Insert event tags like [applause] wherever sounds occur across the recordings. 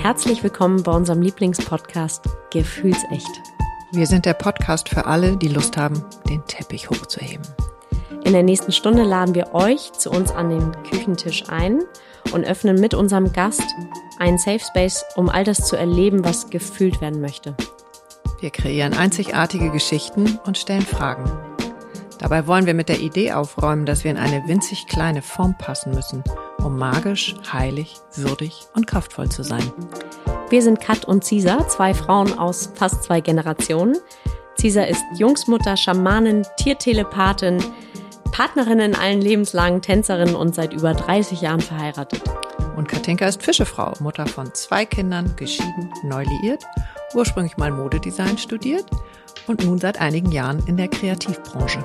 Herzlich willkommen bei unserem Lieblingspodcast Gefühlsecht. Wir sind der Podcast für alle, die Lust haben, den Teppich hochzuheben. In der nächsten Stunde laden wir euch zu uns an den Küchentisch ein und öffnen mit unserem Gast einen Safe Space, um all das zu erleben, was gefühlt werden möchte. Wir kreieren einzigartige Geschichten und stellen Fragen. Dabei wollen wir mit der Idee aufräumen, dass wir in eine winzig kleine Form passen müssen – um magisch, heilig, würdig und kraftvoll zu sein. Wir sind Kat und Cisa, zwei Frauen aus fast zwei Generationen. Cisa ist Jungsmutter, Schamanin, Tiertelepathin, Partnerin in allen lebenslangen Tänzerin und seit über 30 Jahren verheiratet. Und Katinka ist Fischefrau, Mutter von zwei Kindern, geschieden, neu liiert, ursprünglich mal Modedesign studiert und nun seit einigen Jahren in der Kreativbranche.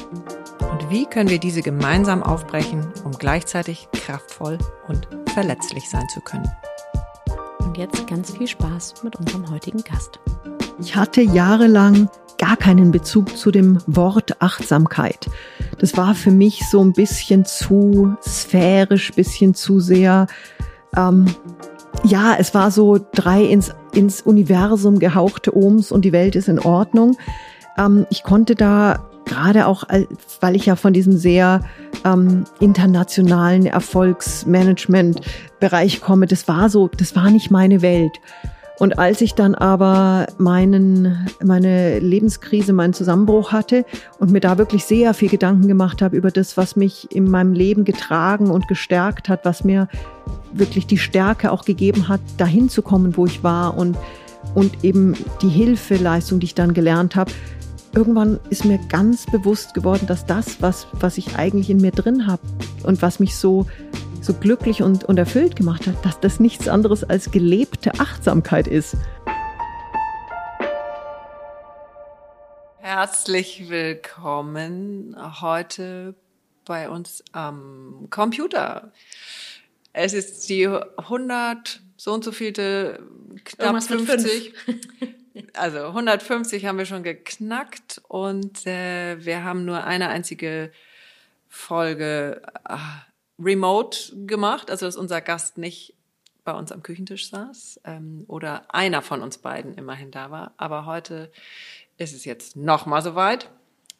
Wie können wir diese gemeinsam aufbrechen, um gleichzeitig kraftvoll und verletzlich sein zu können? Und jetzt ganz viel Spaß mit unserem heutigen Gast. Ich hatte jahrelang gar keinen Bezug zu dem Wort Achtsamkeit. Das war für mich so ein bisschen zu sphärisch, bisschen zu sehr. Ähm, ja, es war so drei ins, ins Universum gehauchte Ohms und die Welt ist in Ordnung. Ähm, ich konnte da gerade auch, weil ich ja von diesem sehr ähm, internationalen Erfolgsmanagement-Bereich komme, das war so, das war nicht meine Welt. Und als ich dann aber meinen, meine Lebenskrise, meinen Zusammenbruch hatte und mir da wirklich sehr viel Gedanken gemacht habe über das, was mich in meinem Leben getragen und gestärkt hat, was mir wirklich die Stärke auch gegeben hat, dahin zu kommen, wo ich war und, und eben die Hilfeleistung, die ich dann gelernt habe, irgendwann ist mir ganz bewusst geworden, dass das, was, was ich eigentlich in mir drin habe und was mich so, so glücklich und, und erfüllt gemacht hat, dass das nichts anderes als gelebte Achtsamkeit ist. Herzlich willkommen heute bei uns am Computer. Es ist die 100 so und so vielte knapp Irgendwas 50 [laughs] also 150 haben wir schon geknackt und äh, wir haben nur eine einzige Folge äh, remote gemacht, also dass unser Gast nicht bei uns am Küchentisch saß ähm, oder einer von uns beiden immerhin da war. Aber heute ist es jetzt noch mal soweit.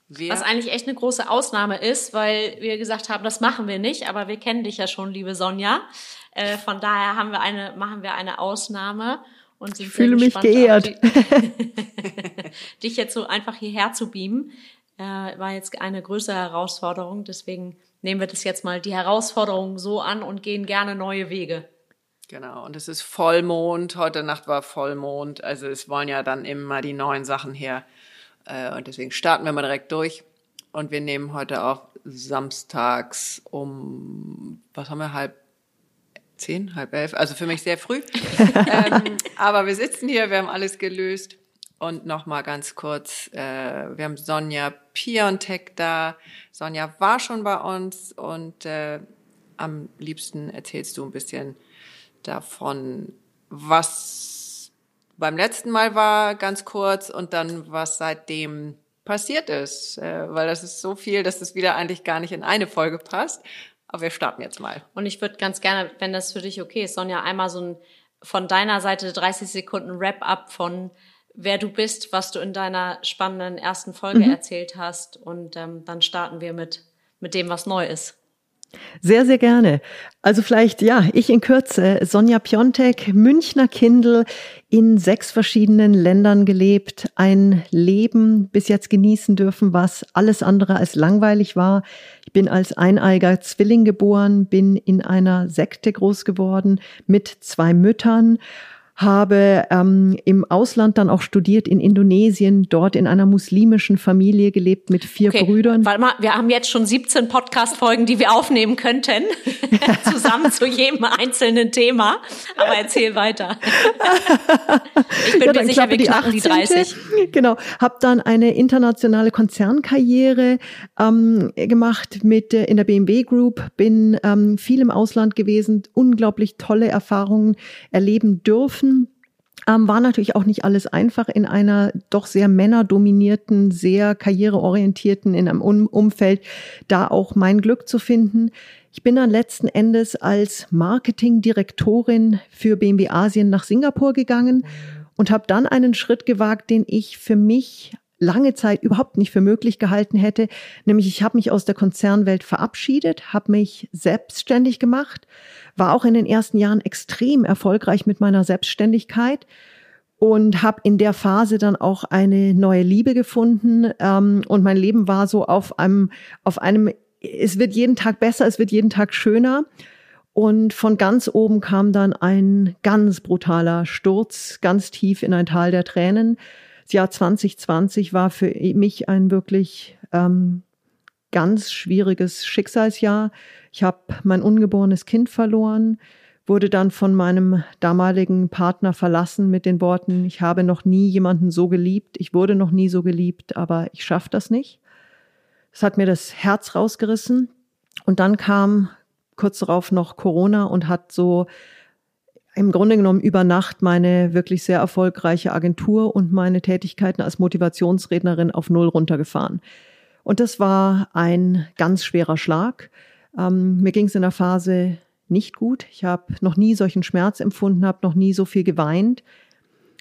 Wir Was eigentlich echt eine große Ausnahme ist, weil wir gesagt haben, das machen wir nicht, aber wir kennen dich ja schon, liebe Sonja. Äh, von daher haben wir eine, machen wir eine Ausnahme und sind ich fühle mich geehrt. [laughs] [laughs] Dich jetzt so einfach hierher zu beamen, äh, war jetzt eine größere Herausforderung. Deswegen nehmen wir das jetzt mal die Herausforderung so an und gehen gerne neue Wege. Genau, und es ist Vollmond. Heute Nacht war Vollmond. Also es wollen ja dann immer die neuen Sachen her. Äh, und deswegen starten wir mal direkt durch. Und wir nehmen heute auch samstags um, was haben wir, halb zehn, halb elf, also für mich sehr früh. [laughs] ähm, aber wir sitzen hier, wir haben alles gelöst. Und nochmal ganz kurz, äh, wir haben Sonja Piontek da. Sonja war schon bei uns und äh, am liebsten erzählst du ein bisschen davon, was beim letzten Mal war, ganz kurz, und dann was seitdem passiert ist, äh, weil das ist so viel, dass es wieder eigentlich gar nicht in eine Folge passt. Aber wir starten jetzt mal. Und ich würde ganz gerne, wenn das für dich okay ist, Sonja, einmal so ein von deiner Seite 30 Sekunden Wrap-up von wer du bist, was du in deiner spannenden ersten Folge mhm. erzählt hast. Und ähm, dann starten wir mit, mit dem, was neu ist. Sehr, sehr gerne. Also vielleicht, ja, ich in Kürze. Sonja Piontek, Münchner Kindl, in sechs verschiedenen Ländern gelebt, ein Leben bis jetzt genießen dürfen, was alles andere als langweilig war. Ich bin als eineiger Zwilling geboren, bin in einer Sekte groß geworden mit zwei Müttern habe ähm, im Ausland dann auch studiert in Indonesien, dort in einer muslimischen Familie gelebt mit vier okay, Brüdern. Warte mal, wir haben jetzt schon 17 Podcast-Folgen, die wir aufnehmen könnten, [laughs] zusammen zu jedem einzelnen Thema. Aber erzähl weiter. ich bin ja, mir sicher, wir die knacken die 30. Genau, habe dann eine internationale Konzernkarriere ähm, gemacht mit äh, in der BMW Group, bin ähm, viel im Ausland gewesen, unglaublich tolle Erfahrungen erleben dürfen. Ähm, war natürlich auch nicht alles einfach in einer doch sehr männerdominierten, sehr karriereorientierten, in einem um Umfeld, da auch mein Glück zu finden. Ich bin dann letzten Endes als Marketingdirektorin für BMW Asien nach Singapur gegangen und habe dann einen Schritt gewagt, den ich für mich lange Zeit überhaupt nicht für möglich gehalten hätte, nämlich ich habe mich aus der Konzernwelt verabschiedet, habe mich selbstständig gemacht, war auch in den ersten Jahren extrem erfolgreich mit meiner Selbstständigkeit und habe in der Phase dann auch eine neue Liebe gefunden ähm, und mein Leben war so auf einem auf einem es wird jeden Tag besser, es wird jeden Tag schöner und von ganz oben kam dann ein ganz brutaler Sturz, ganz tief in ein Tal der Tränen. Das Jahr 2020 war für mich ein wirklich ähm, ganz schwieriges Schicksalsjahr. Ich habe mein ungeborenes Kind verloren, wurde dann von meinem damaligen Partner verlassen mit den Worten, ich habe noch nie jemanden so geliebt, ich wurde noch nie so geliebt, aber ich schaffe das nicht. Es hat mir das Herz rausgerissen. Und dann kam kurz darauf noch Corona und hat so im Grunde genommen über Nacht meine wirklich sehr erfolgreiche Agentur und meine Tätigkeiten als Motivationsrednerin auf Null runtergefahren. Und das war ein ganz schwerer Schlag. Ähm, mir ging es in der Phase nicht gut. Ich habe noch nie solchen Schmerz empfunden, habe noch nie so viel geweint,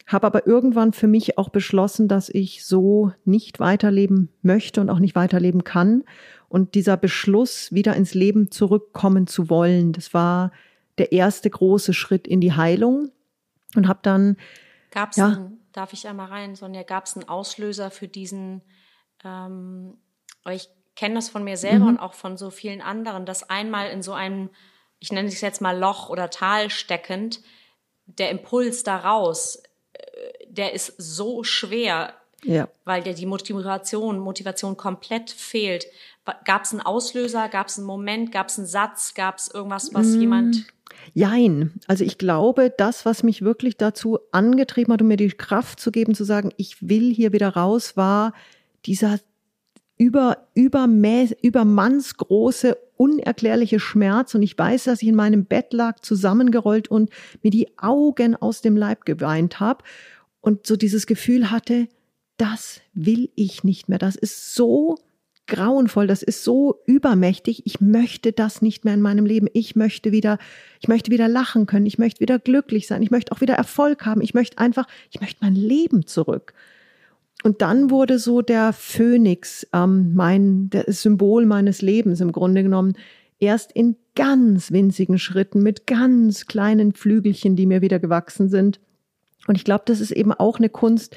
habe aber irgendwann für mich auch beschlossen, dass ich so nicht weiterleben möchte und auch nicht weiterleben kann. Und dieser Beschluss, wieder ins Leben zurückkommen zu wollen, das war der erste große Schritt in die Heilung. Und habe dann. Gab es, ja, darf ich einmal rein, Sonja, gab es einen Auslöser für diesen, ähm, ich kenne das von mir selber mhm. und auch von so vielen anderen, dass einmal in so einem, ich nenne es jetzt mal Loch oder Tal steckend, der Impuls daraus, äh, der ist so schwer, ja. weil der die Motivation, Motivation komplett fehlt. Gab es einen Auslöser? Gab es einen Moment? Gab es einen Satz? Gab es irgendwas, was mm. jemand Jein. Also ich glaube, das, was mich wirklich dazu angetrieben hat, um mir die Kraft zu geben, zu sagen, ich will hier wieder raus, war dieser über, übermäß, übermannsgroße, unerklärliche Schmerz. Und ich weiß, dass ich in meinem Bett lag, zusammengerollt und mir die Augen aus dem Leib geweint habe und so dieses Gefühl hatte, das will ich nicht mehr. Das ist so grauenvoll, das ist so übermächtig. Ich möchte das nicht mehr in meinem Leben. Ich möchte wieder, ich möchte wieder lachen können. Ich möchte wieder glücklich sein. Ich möchte auch wieder Erfolg haben. Ich möchte einfach, ich möchte mein Leben zurück. Und dann wurde so der Phönix, ähm, mein, das Symbol meines Lebens im Grunde genommen, erst in ganz winzigen Schritten mit ganz kleinen Flügelchen, die mir wieder gewachsen sind. Und ich glaube, das ist eben auch eine Kunst,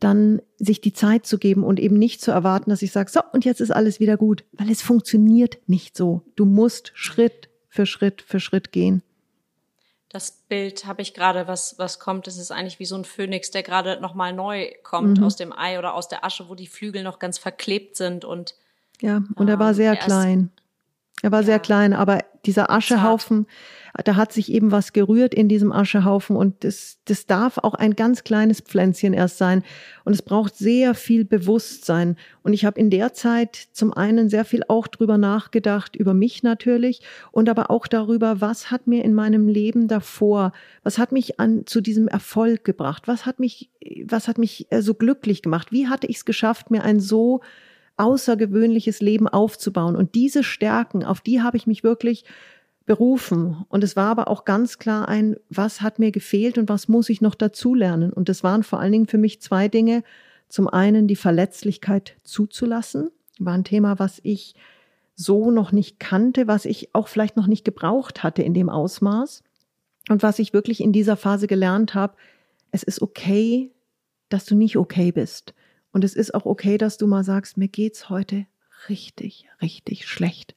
dann sich die Zeit zu geben und eben nicht zu erwarten, dass ich sage, so, und jetzt ist alles wieder gut, weil es funktioniert nicht so. Du musst Schritt für Schritt für Schritt gehen. Das Bild habe ich gerade, was, was kommt, das ist eigentlich wie so ein Phönix, der gerade nochmal neu kommt mhm. aus dem Ei oder aus der Asche, wo die Flügel noch ganz verklebt sind und. Ja, und er war ähm, sehr klein. Er war ja. sehr klein, aber dieser Aschehaufen, da hat sich eben was gerührt in diesem Aschehaufen und das, das darf auch ein ganz kleines Pflänzchen erst sein. Und es braucht sehr viel Bewusstsein. Und ich habe in der Zeit zum einen sehr viel auch drüber nachgedacht, über mich natürlich, und aber auch darüber, was hat mir in meinem Leben davor, was hat mich an, zu diesem Erfolg gebracht, was hat mich, was hat mich äh, so glücklich gemacht, wie hatte ich es geschafft, mir ein so außergewöhnliches Leben aufzubauen. Und diese Stärken, auf die habe ich mich wirklich berufen. Und es war aber auch ganz klar ein, was hat mir gefehlt und was muss ich noch dazulernen. Und das waren vor allen Dingen für mich zwei Dinge. Zum einen die Verletzlichkeit zuzulassen, war ein Thema, was ich so noch nicht kannte, was ich auch vielleicht noch nicht gebraucht hatte in dem Ausmaß. Und was ich wirklich in dieser Phase gelernt habe, es ist okay, dass du nicht okay bist. Und es ist auch okay, dass du mal sagst, mir geht's heute richtig, richtig schlecht.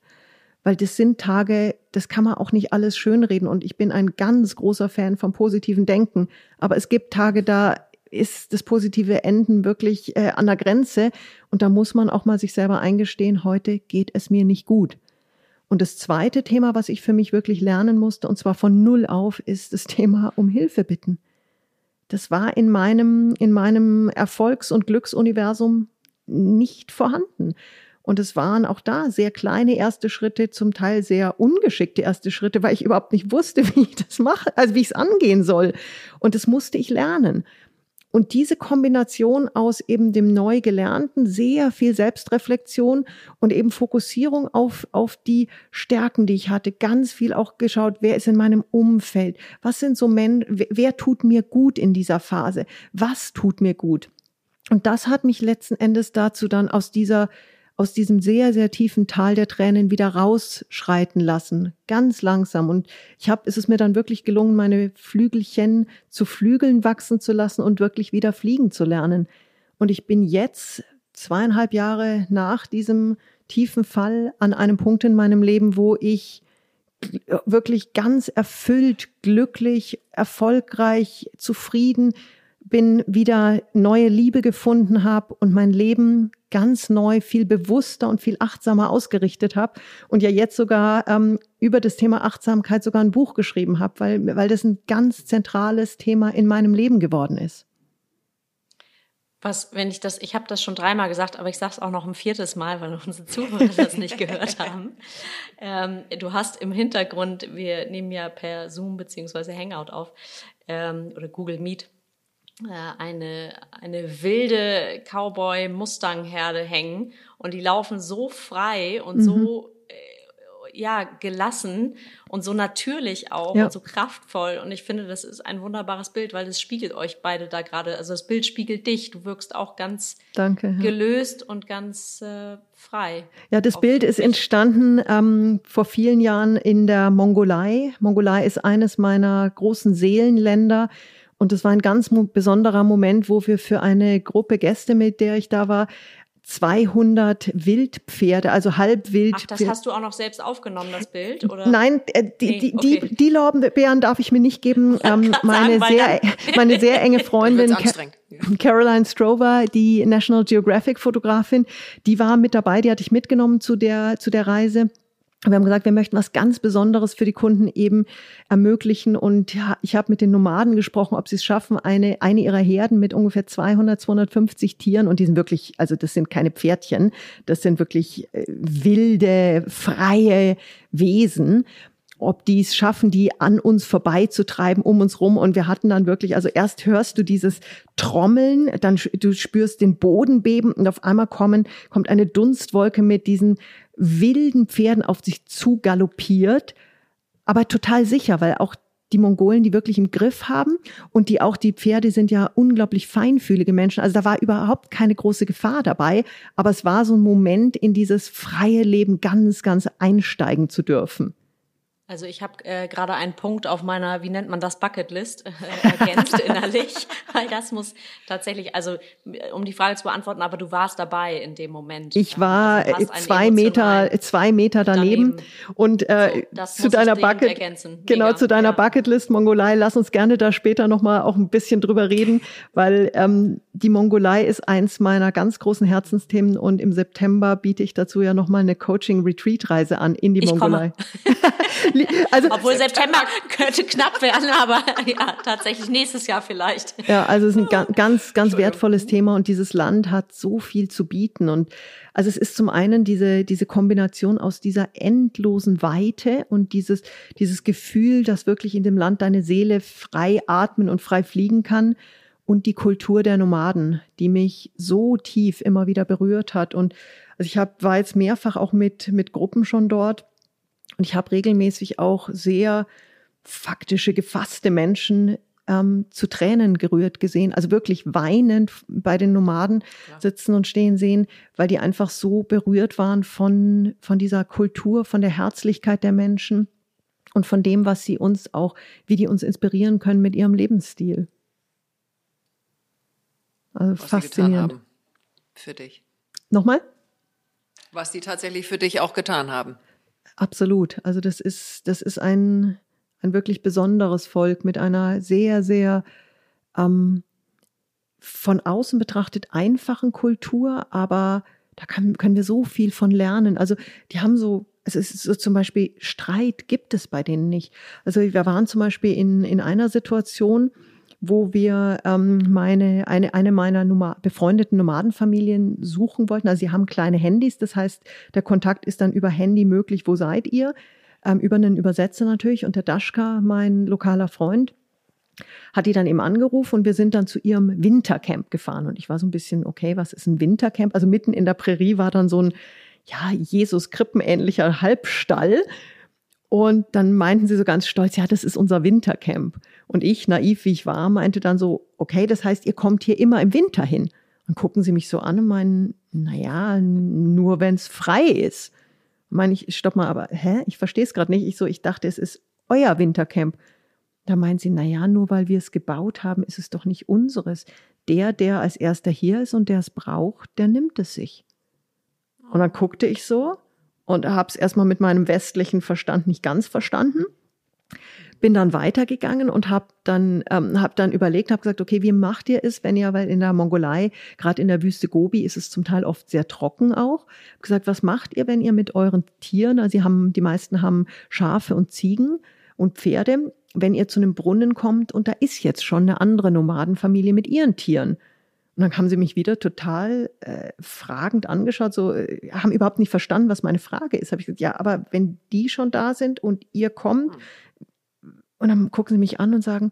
weil das sind Tage, das kann man auch nicht alles schönreden und ich bin ein ganz großer Fan vom positiven Denken, aber es gibt Tage, da ist das positive Enden wirklich äh, an der Grenze und da muss man auch mal sich selber eingestehen, heute geht es mir nicht gut. Und das zweite Thema, was ich für mich wirklich lernen musste, und zwar von null auf, ist das Thema um Hilfe bitten. Das war in meinem, in meinem Erfolgs- und Glücksuniversum nicht vorhanden. Und es waren auch da sehr kleine erste Schritte, zum Teil sehr ungeschickte erste Schritte, weil ich überhaupt nicht wusste, [laughs] wie ich das mache, also wie ich es angehen soll. Und das musste ich lernen. Und diese Kombination aus eben dem neu gelernten, sehr viel Selbstreflexion und eben Fokussierung auf, auf die Stärken, die ich hatte, ganz viel auch geschaut, wer ist in meinem Umfeld, was sind so Men, wer tut mir gut in dieser Phase, was tut mir gut. Und das hat mich letzten Endes dazu dann aus dieser aus diesem sehr, sehr tiefen Tal der Tränen wieder rausschreiten lassen, ganz langsam. Und ich habe, ist es mir dann wirklich gelungen, meine Flügelchen zu Flügeln wachsen zu lassen und wirklich wieder fliegen zu lernen. Und ich bin jetzt zweieinhalb Jahre nach diesem tiefen Fall an einem Punkt in meinem Leben, wo ich wirklich ganz erfüllt, glücklich, erfolgreich, zufrieden bin, wieder neue Liebe gefunden habe und mein Leben ganz neu, viel bewusster und viel achtsamer ausgerichtet habe und ja jetzt sogar ähm, über das Thema Achtsamkeit sogar ein Buch geschrieben habe, weil, weil das ein ganz zentrales Thema in meinem Leben geworden ist. Was, wenn ich das, ich habe das schon dreimal gesagt, aber ich sage es auch noch ein viertes Mal, weil [laughs] unsere Zuhörer das nicht gehört [laughs] haben. Ähm, du hast im Hintergrund, wir nehmen ja per Zoom beziehungsweise Hangout auf ähm, oder Google Meet eine, eine wilde Cowboy-Mustang-Herde hängen und die laufen so frei und mhm. so äh, ja gelassen und so natürlich auch ja. und so kraftvoll und ich finde das ist ein wunderbares Bild weil es spiegelt euch beide da gerade also das Bild spiegelt dich du wirkst auch ganz Danke, ja. gelöst und ganz äh, frei ja das Bild ist entstanden ähm, vor vielen Jahren in der Mongolei Mongolei ist eines meiner großen Seelenländer und das war ein ganz besonderer Moment, wo wir für eine Gruppe Gäste, mit der ich da war, 200 Wildpferde, also halbwild. Ach, das hast du auch noch selbst aufgenommen, das Bild, oder? Nein, äh, die, nee, die, okay. die, die Lorbeeren darf ich mir nicht geben. Ähm, meine, sagen, sehr, meine sehr enge [laughs] Freundin, Caroline Strover, die National Geographic Fotografin, die war mit dabei, die hatte ich mitgenommen zu der, zu der Reise. Wir haben gesagt, wir möchten was ganz Besonderes für die Kunden eben ermöglichen. Und ich habe mit den Nomaden gesprochen, ob sie es schaffen, eine, eine ihrer Herden mit ungefähr 200, 250 Tieren. Und die sind wirklich, also das sind keine Pferdchen, das sind wirklich äh, wilde, freie Wesen ob die es schaffen, die an uns vorbeizutreiben, um uns rum. Und wir hatten dann wirklich, also erst hörst du dieses Trommeln, dann du spürst den Boden beben und auf einmal kommen, kommt eine Dunstwolke mit diesen wilden Pferden auf sich zu galoppiert, aber total sicher, weil auch die Mongolen die wirklich im Griff haben und die auch die Pferde sind ja unglaublich feinfühlige Menschen. Also da war überhaupt keine große Gefahr dabei, aber es war so ein Moment, in dieses freie Leben ganz, ganz einsteigen zu dürfen. Also ich habe äh, gerade einen Punkt auf meiner, wie nennt man das, Bucketlist äh, ergänzt [laughs] innerlich, weil das muss tatsächlich, also um die Frage zu beantworten, aber du warst dabei in dem Moment. Ich war also zwei Meter, zwei Meter daneben, daneben. und äh, so, zu deiner Bucket, genau zu deiner ja. Bucketlist Mongolei. Lass uns gerne da später noch mal auch ein bisschen drüber reden, weil ähm, die Mongolei ist eins meiner ganz großen Herzensthemen und im September biete ich dazu ja noch mal eine Coaching-Retreat-Reise an in die ich Mongolei. [laughs] [laughs] also, Obwohl September könnte knapp werden, aber [laughs] ja, tatsächlich nächstes Jahr vielleicht. Ja, also es ist ein ganz, ganz wertvolles Thema und dieses Land hat so viel zu bieten und also es ist zum einen diese, diese Kombination aus dieser endlosen Weite und dieses, dieses Gefühl, dass wirklich in dem Land deine Seele frei atmen und frei fliegen kann und die Kultur der Nomaden, die mich so tief immer wieder berührt hat. Und also ich hab, war jetzt mehrfach auch mit, mit Gruppen schon dort und ich habe regelmäßig auch sehr faktische, gefasste Menschen ähm, zu Tränen gerührt gesehen, also wirklich weinend bei den Nomaden ja. sitzen und stehen sehen, weil die einfach so berührt waren von, von dieser Kultur, von der Herzlichkeit der Menschen und von dem, was sie uns auch, wie die uns inspirieren können mit ihrem Lebensstil. Also was faszinierend. für dich. Nochmal? Was die tatsächlich für dich auch getan haben. Absolut. Also das ist, das ist ein, ein wirklich besonderes Volk mit einer sehr, sehr ähm, von außen betrachtet einfachen Kultur, aber da kann, können wir so viel von lernen. Also die haben so, es ist so zum Beispiel Streit gibt es bei denen nicht. Also wir waren zum Beispiel in, in einer Situation, wo wir ähm, meine, eine, eine meiner Noma befreundeten Nomadenfamilien suchen wollten. Also sie haben kleine Handys, das heißt, der Kontakt ist dann über Handy möglich. Wo seid ihr? Ähm, über einen Übersetzer natürlich. Und der Daschka, mein lokaler Freund, hat die dann eben angerufen und wir sind dann zu ihrem Wintercamp gefahren. Und ich war so ein bisschen, okay, was ist ein Wintercamp? Also mitten in der Prärie war dann so ein, ja, Jesus-Krippenähnlicher Halbstall. Und dann meinten sie so ganz stolz, ja, das ist unser Wintercamp. Und ich, naiv wie ich war, meinte dann so, okay, das heißt, ihr kommt hier immer im Winter hin. Dann gucken sie mich so an und meinen, naja, nur wenn es frei ist. Meine ich, stopp mal, aber hä? Ich verstehe es gerade nicht. Ich so, ich dachte, es ist euer Wintercamp. Da meinen sie, na ja, nur weil wir es gebaut haben, ist es doch nicht unseres. Der, der als erster hier ist und der es braucht, der nimmt es sich. Und dann guckte ich so und habe es erstmal mit meinem westlichen Verstand nicht ganz verstanden. Bin dann weitergegangen und habe dann, ähm, hab dann überlegt, habe gesagt, okay, wie macht ihr es, wenn ihr, weil in der Mongolei, gerade in der Wüste Gobi, ist es zum Teil oft sehr trocken auch. Hab gesagt, was macht ihr, wenn ihr mit euren Tieren, also sie haben, die meisten haben Schafe und Ziegen und Pferde, wenn ihr zu einem Brunnen kommt und da ist jetzt schon eine andere Nomadenfamilie mit ihren Tieren. Und dann haben sie mich wieder total äh, fragend angeschaut, so äh, haben überhaupt nicht verstanden, was meine Frage ist. Habe ich gesagt, ja, aber wenn die schon da sind und ihr kommt, und dann gucken sie mich an und sagen,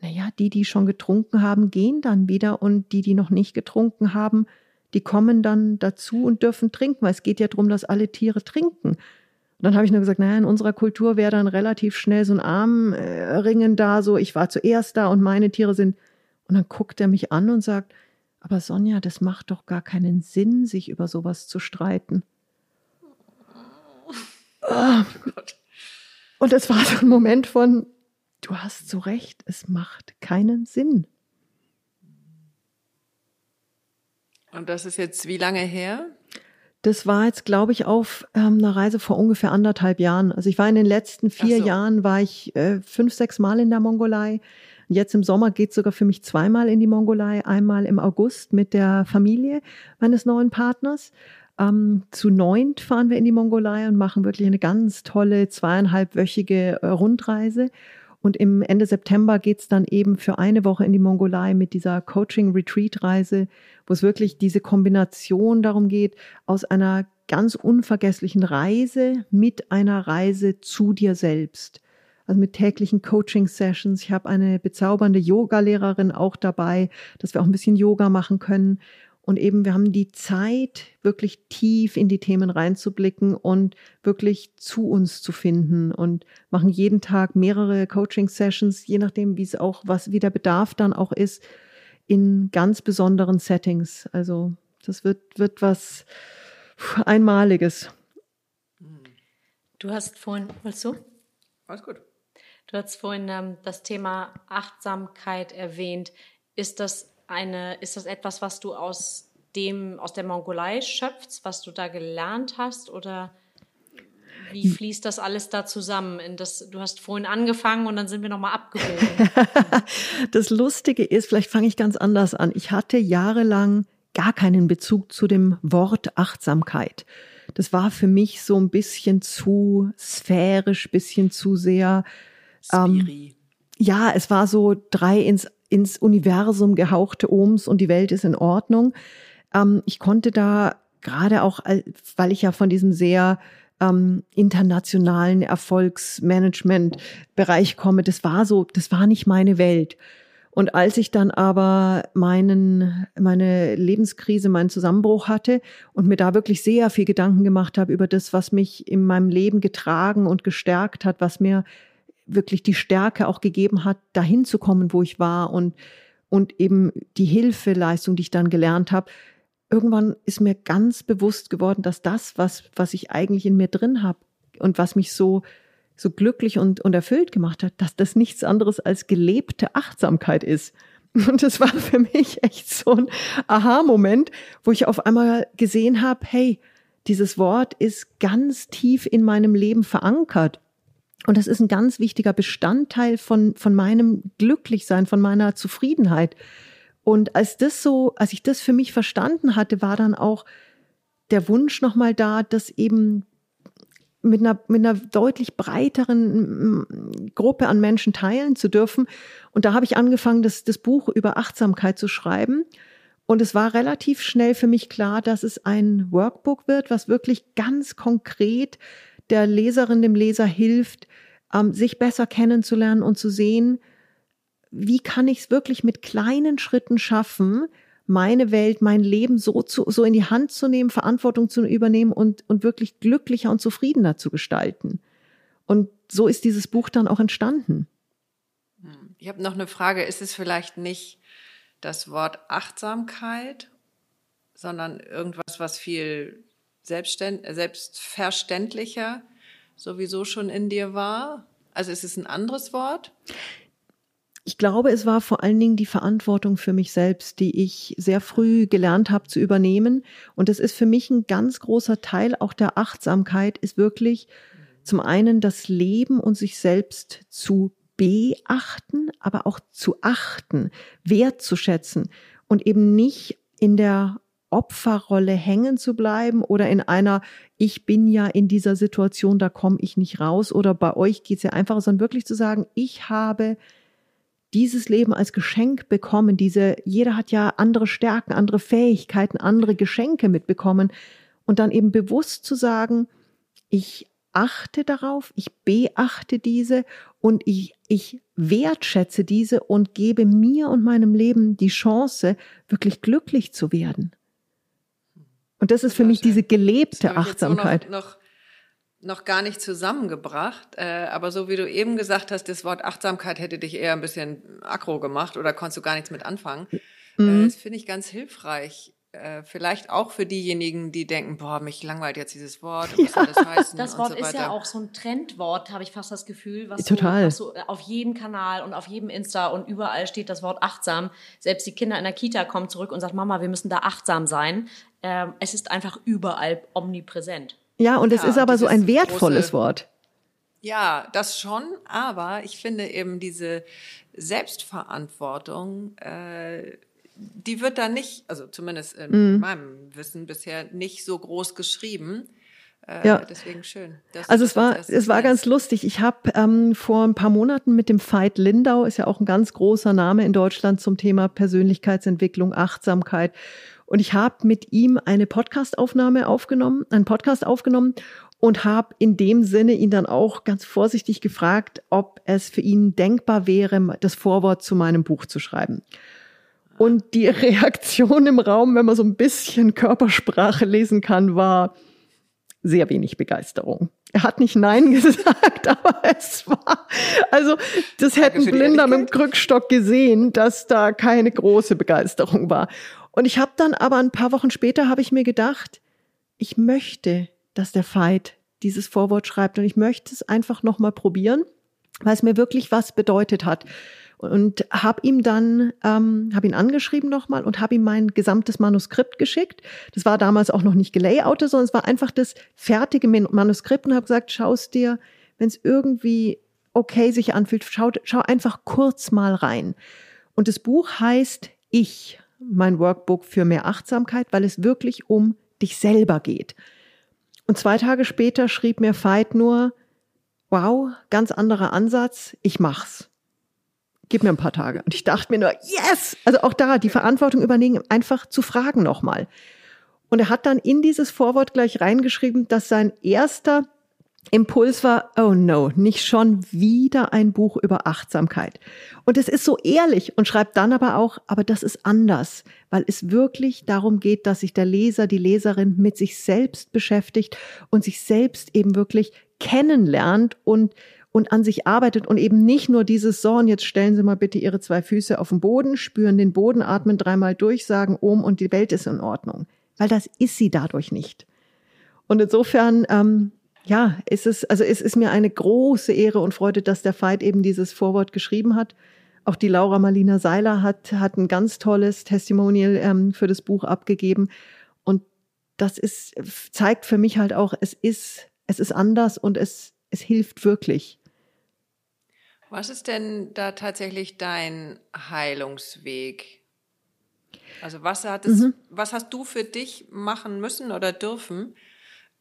naja, die, die schon getrunken haben, gehen dann wieder und die, die noch nicht getrunken haben, die kommen dann dazu und dürfen trinken, weil es geht ja darum, dass alle Tiere trinken. Und dann habe ich nur gesagt, naja, in unserer Kultur wäre dann relativ schnell so ein Armringen da, so ich war zuerst da und meine Tiere sind. Und dann guckt er mich an und sagt, aber Sonja, das macht doch gar keinen Sinn, sich über sowas zu streiten. Oh, und es war so ein Moment von, du hast so recht, es macht keinen Sinn. Und das ist jetzt wie lange her? Das war jetzt, glaube ich, auf ähm, einer Reise vor ungefähr anderthalb Jahren. Also ich war in den letzten vier so. Jahren, war ich äh, fünf, sechs Mal in der Mongolei. Jetzt im Sommer geht sogar für mich zweimal in die Mongolei. Einmal im August mit der Familie meines neuen Partners. Ähm, zu neunt fahren wir in die Mongolei und machen wirklich eine ganz tolle zweieinhalbwöchige äh, Rundreise. Und im Ende September geht's dann eben für eine Woche in die Mongolei mit dieser Coaching-Retreat-Reise, wo es wirklich diese Kombination darum geht, aus einer ganz unvergesslichen Reise mit einer Reise zu dir selbst. Also mit täglichen Coaching-Sessions. Ich habe eine bezaubernde Yoga-Lehrerin auch dabei, dass wir auch ein bisschen Yoga machen können. Und eben, wir haben die Zeit, wirklich tief in die Themen reinzublicken und wirklich zu uns zu finden und machen jeden Tag mehrere Coaching-Sessions, je nachdem, wie es auch, was, wie der Bedarf dann auch ist, in ganz besonderen Settings. Also, das wird, wird was Einmaliges. Du hast vorhin, willst du? Alles gut. Du hast vorhin ähm, das Thema Achtsamkeit erwähnt. Ist das eine, ist das etwas, was du aus dem, aus der Mongolei schöpfst, was du da gelernt hast oder wie hm. fließt das alles da zusammen? In das, du hast vorhin angefangen und dann sind wir nochmal abgebogen. [laughs] das Lustige ist, vielleicht fange ich ganz anders an. Ich hatte jahrelang gar keinen Bezug zu dem Wort Achtsamkeit. Das war für mich so ein bisschen zu sphärisch, bisschen zu sehr. Ähm, ja, es war so drei ins ins Universum gehauchte Ohms und die Welt ist in Ordnung. Ähm, ich konnte da gerade auch, weil ich ja von diesem sehr ähm, internationalen Erfolgsmanagement-Bereich komme, das war so, das war nicht meine Welt. Und als ich dann aber meinen, meine Lebenskrise, meinen Zusammenbruch hatte und mir da wirklich sehr viel Gedanken gemacht habe über das, was mich in meinem Leben getragen und gestärkt hat, was mir wirklich die Stärke auch gegeben hat, dahin zu kommen, wo ich war und, und eben die Hilfeleistung, die ich dann gelernt habe. Irgendwann ist mir ganz bewusst geworden, dass das, was, was ich eigentlich in mir drin habe und was mich so, so glücklich und, und erfüllt gemacht hat, dass das nichts anderes als gelebte Achtsamkeit ist. [laughs] Und das war für mich echt so ein Aha-Moment, wo ich auf einmal gesehen habe, hey, dieses Wort ist ganz tief in meinem Leben verankert. Und das ist ein ganz wichtiger Bestandteil von, von meinem Glücklichsein, von meiner Zufriedenheit. Und als das so, als ich das für mich verstanden hatte, war dann auch der Wunsch nochmal da, das eben mit einer, mit einer deutlich breiteren Gruppe an Menschen teilen zu dürfen. Und da habe ich angefangen, das, das Buch über Achtsamkeit zu schreiben. Und es war relativ schnell für mich klar, dass es ein Workbook wird, was wirklich ganz konkret der Leserin, dem Leser hilft, ähm, sich besser kennenzulernen und zu sehen, wie kann ich es wirklich mit kleinen Schritten schaffen, meine Welt, mein Leben so, zu, so in die Hand zu nehmen, Verantwortung zu übernehmen und, und wirklich glücklicher und zufriedener zu gestalten. Und so ist dieses Buch dann auch entstanden. Hm. Ich habe noch eine Frage. Ist es vielleicht nicht das Wort Achtsamkeit, sondern irgendwas, was viel selbstverständlicher sowieso schon in dir war? Also ist es ein anderes Wort? Ich glaube, es war vor allen Dingen die Verantwortung für mich selbst, die ich sehr früh gelernt habe zu übernehmen. Und das ist für mich ein ganz großer Teil auch der Achtsamkeit, ist wirklich zum einen das Leben und sich selbst zu beachten, aber auch zu achten, wertzuschätzen und eben nicht in der Opferrolle hängen zu bleiben oder in einer, ich bin ja in dieser Situation, da komme ich nicht raus oder bei euch geht's ja einfach, sondern wirklich zu sagen, ich habe dieses Leben als Geschenk bekommen. Diese, jeder hat ja andere Stärken, andere Fähigkeiten, andere Geschenke mitbekommen. Und dann eben bewusst zu sagen, ich achte darauf, ich beachte diese und ich, ich wertschätze diese und gebe mir und meinem Leben die Chance, wirklich glücklich zu werden. Und das ist für mich diese gelebte Achtsamkeit. Noch, noch noch gar nicht zusammengebracht. Äh, aber so wie du eben gesagt hast, das Wort Achtsamkeit hätte dich eher ein bisschen aggro gemacht oder konntest du gar nichts mit anfangen. Mhm. Äh, das finde ich ganz hilfreich. Äh, vielleicht auch für diejenigen, die denken, boah, mich langweilt jetzt dieses Wort. [laughs] Was soll das heißen? Das Wort so ist ja auch so ein Trendwort, habe ich fast das Gefühl, was, Total. So, was so auf jedem Kanal und auf jedem Insta und überall steht das Wort achtsam. Selbst die Kinder in der Kita kommen zurück und sagen, Mama, wir müssen da achtsam sein. Ähm, es ist einfach überall omnipräsent. Ja, und es ja, ist aber so ein wertvolles große, Wort. Ja, das schon, aber ich finde eben diese Selbstverantwortung, äh, die wird da nicht, also zumindest in mhm. meinem Wissen bisher nicht so groß geschrieben. Äh, ja. Deswegen schön. Also es war, es war ganz lustig. Ich habe ähm, vor ein paar Monaten mit dem Veit Lindau, ist ja auch ein ganz großer Name in Deutschland zum Thema Persönlichkeitsentwicklung, Achtsamkeit. Und ich habe mit ihm eine Podcastaufnahme aufgenommen, einen Podcast aufgenommen und habe in dem Sinne ihn dann auch ganz vorsichtig gefragt, ob es für ihn denkbar wäre, das Vorwort zu meinem Buch zu schreiben. Und die [laughs] Reaktion im Raum, wenn man so ein bisschen Körpersprache lesen kann, war sehr wenig Begeisterung. Er hat nicht Nein [laughs] gesagt, aber es war, also das hätten Blinder mit dem Krückstock gesehen, dass da keine große Begeisterung war. Und ich habe dann aber ein paar Wochen später habe ich mir gedacht, ich möchte, dass der Veit dieses Vorwort schreibt und ich möchte es einfach noch mal probieren, weil es mir wirklich was bedeutet hat. Und habe ihm dann, ähm, habe ihn angeschrieben nochmal und habe ihm mein gesamtes Manuskript geschickt. Das war damals auch noch nicht gelayoutet, sondern es war einfach das fertige Manuskript und habe gesagt, schau es dir, wenn es irgendwie okay sich anfühlt, schau, schau einfach kurz mal rein. Und das Buch heißt Ich mein Workbook für mehr Achtsamkeit, weil es wirklich um dich selber geht. Und zwei Tage später schrieb mir Veit nur, wow, ganz anderer Ansatz, ich mach's. Gib mir ein paar Tage. Und ich dachte mir nur, yes! Also auch da, die Verantwortung übernehmen, einfach zu fragen nochmal. Und er hat dann in dieses Vorwort gleich reingeschrieben, dass sein erster Impuls war, oh no, nicht schon wieder ein Buch über Achtsamkeit. Und es ist so ehrlich und schreibt dann aber auch, aber das ist anders, weil es wirklich darum geht, dass sich der Leser, die Leserin mit sich selbst beschäftigt und sich selbst eben wirklich kennenlernt und und an sich arbeitet und eben nicht nur dieses so und jetzt stellen Sie mal bitte Ihre zwei Füße auf den Boden, spüren den Boden, atmen dreimal durch, sagen Ohm und die Welt ist in Ordnung, weil das ist sie dadurch nicht. Und insofern ähm, ja, es also es ist mir eine große Ehre und Freude, dass der Veit eben dieses Vorwort geschrieben hat. Auch die Laura Marlina Seiler hat, hat ein ganz tolles Testimonial ähm, für das Buch abgegeben. Und das ist, zeigt für mich halt auch, es ist, es ist anders und es, es hilft wirklich. Was ist denn da tatsächlich dein Heilungsweg? Also was hat es, mhm. was hast du für dich machen müssen oder dürfen,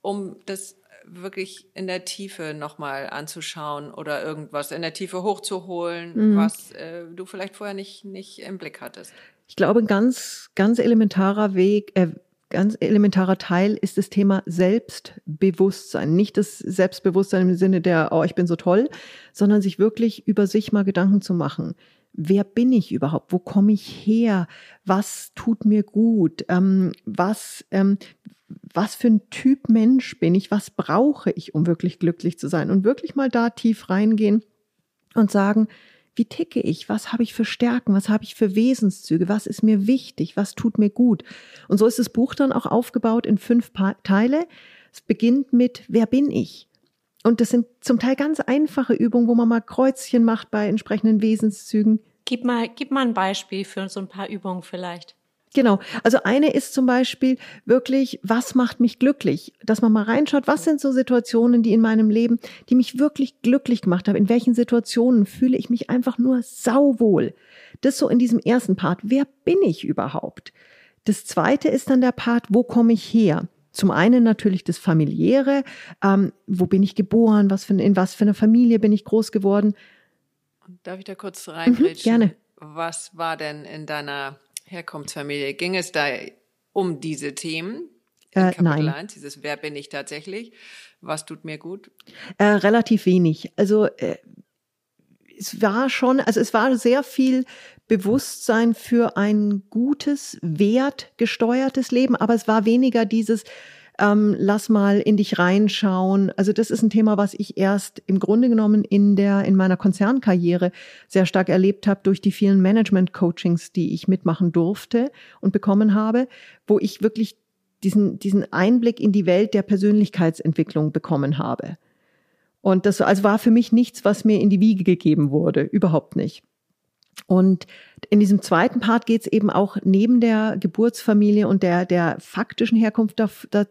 um das wirklich in der Tiefe nochmal anzuschauen oder irgendwas in der Tiefe hochzuholen, mhm. was äh, du vielleicht vorher nicht, nicht im Blick hattest? Ich glaube, ein ganz, ganz elementarer Weg, äh, ganz elementarer Teil ist das Thema Selbstbewusstsein. Nicht das Selbstbewusstsein im Sinne der, oh, ich bin so toll, sondern sich wirklich über sich mal Gedanken zu machen. Wer bin ich überhaupt? Wo komme ich her? Was tut mir gut? Ähm, was, ähm, was für ein Typ Mensch bin ich? Was brauche ich, um wirklich glücklich zu sein? Und wirklich mal da tief reingehen und sagen, wie ticke ich? Was habe ich für Stärken? Was habe ich für Wesenszüge? Was ist mir wichtig? Was tut mir gut? Und so ist das Buch dann auch aufgebaut in fünf Teile. Es beginnt mit, wer bin ich? Und das sind zum Teil ganz einfache Übungen, wo man mal Kreuzchen macht bei entsprechenden Wesenszügen. Gib mal, gib mal ein Beispiel für so ein paar Übungen vielleicht. Genau. Also eine ist zum Beispiel wirklich, was macht mich glücklich? Dass man mal reinschaut, was sind so Situationen, die in meinem Leben, die mich wirklich glücklich gemacht haben? In welchen Situationen fühle ich mich einfach nur sauwohl? Das so in diesem ersten Part. Wer bin ich überhaupt? Das zweite ist dann der Part, wo komme ich her? Zum einen natürlich das familiäre, ähm, wo bin ich geboren, was für, in was für einer Familie bin ich groß geworden. Darf ich da kurz reingrätschen? Mhm, gerne. Was war denn in deiner Herkunftsfamilie. Ging es da um diese Themen? Äh, nein. 1, dieses Wer bin ich tatsächlich? Was tut mir gut? Äh, relativ wenig. Also äh, es war schon, also es war sehr viel Bewusstsein für ein gutes, wertgesteuertes Leben, aber es war weniger dieses, ähm, lass mal in dich reinschauen. Also das ist ein Thema, was ich erst im Grunde genommen in der in meiner Konzernkarriere sehr stark erlebt habe durch die vielen Management-Coachings, die ich mitmachen durfte und bekommen habe, wo ich wirklich diesen diesen Einblick in die Welt der Persönlichkeitsentwicklung bekommen habe. Und das also war für mich nichts, was mir in die Wiege gegeben wurde, überhaupt nicht. Und in diesem zweiten Part geht es eben auch neben der Geburtsfamilie und der, der faktischen Herkunft da, da,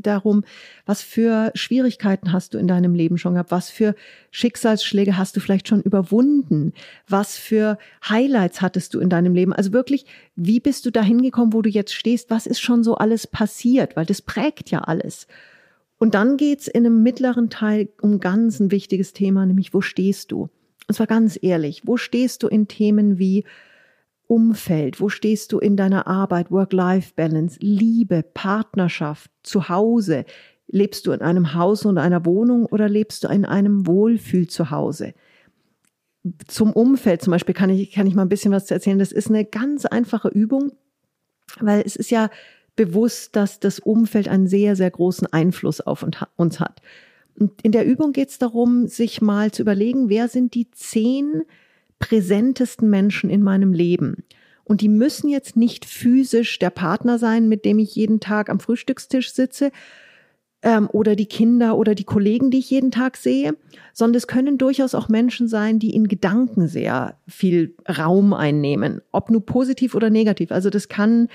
darum, was für Schwierigkeiten hast du in deinem Leben schon gehabt, was für Schicksalsschläge hast du vielleicht schon überwunden, was für Highlights hattest du in deinem Leben. Also wirklich, wie bist du dahin gekommen, wo du jetzt stehst, was ist schon so alles passiert, weil das prägt ja alles. Und dann geht's in einem mittleren Teil um ganz ein wichtiges Thema, nämlich wo stehst du? Und zwar ganz ehrlich, wo stehst du in Themen wie Umfeld? Wo stehst du in deiner Arbeit, Work-Life-Balance, Liebe, Partnerschaft, Zuhause? Lebst du in einem Haus und einer Wohnung oder lebst du in einem Wohlfühl-Zuhause? Zum Umfeld zum Beispiel kann ich, kann ich mal ein bisschen was erzählen. Das ist eine ganz einfache Übung, weil es ist ja bewusst, dass das Umfeld einen sehr, sehr großen Einfluss auf uns hat. Und in der Übung geht es darum, sich mal zu überlegen, wer sind die zehn präsentesten Menschen in meinem Leben. Und die müssen jetzt nicht physisch der Partner sein, mit dem ich jeden Tag am Frühstückstisch sitze, ähm, oder die Kinder oder die Kollegen, die ich jeden Tag sehe, sondern es können durchaus auch Menschen sein, die in Gedanken sehr viel Raum einnehmen, ob nur positiv oder negativ. Also das kann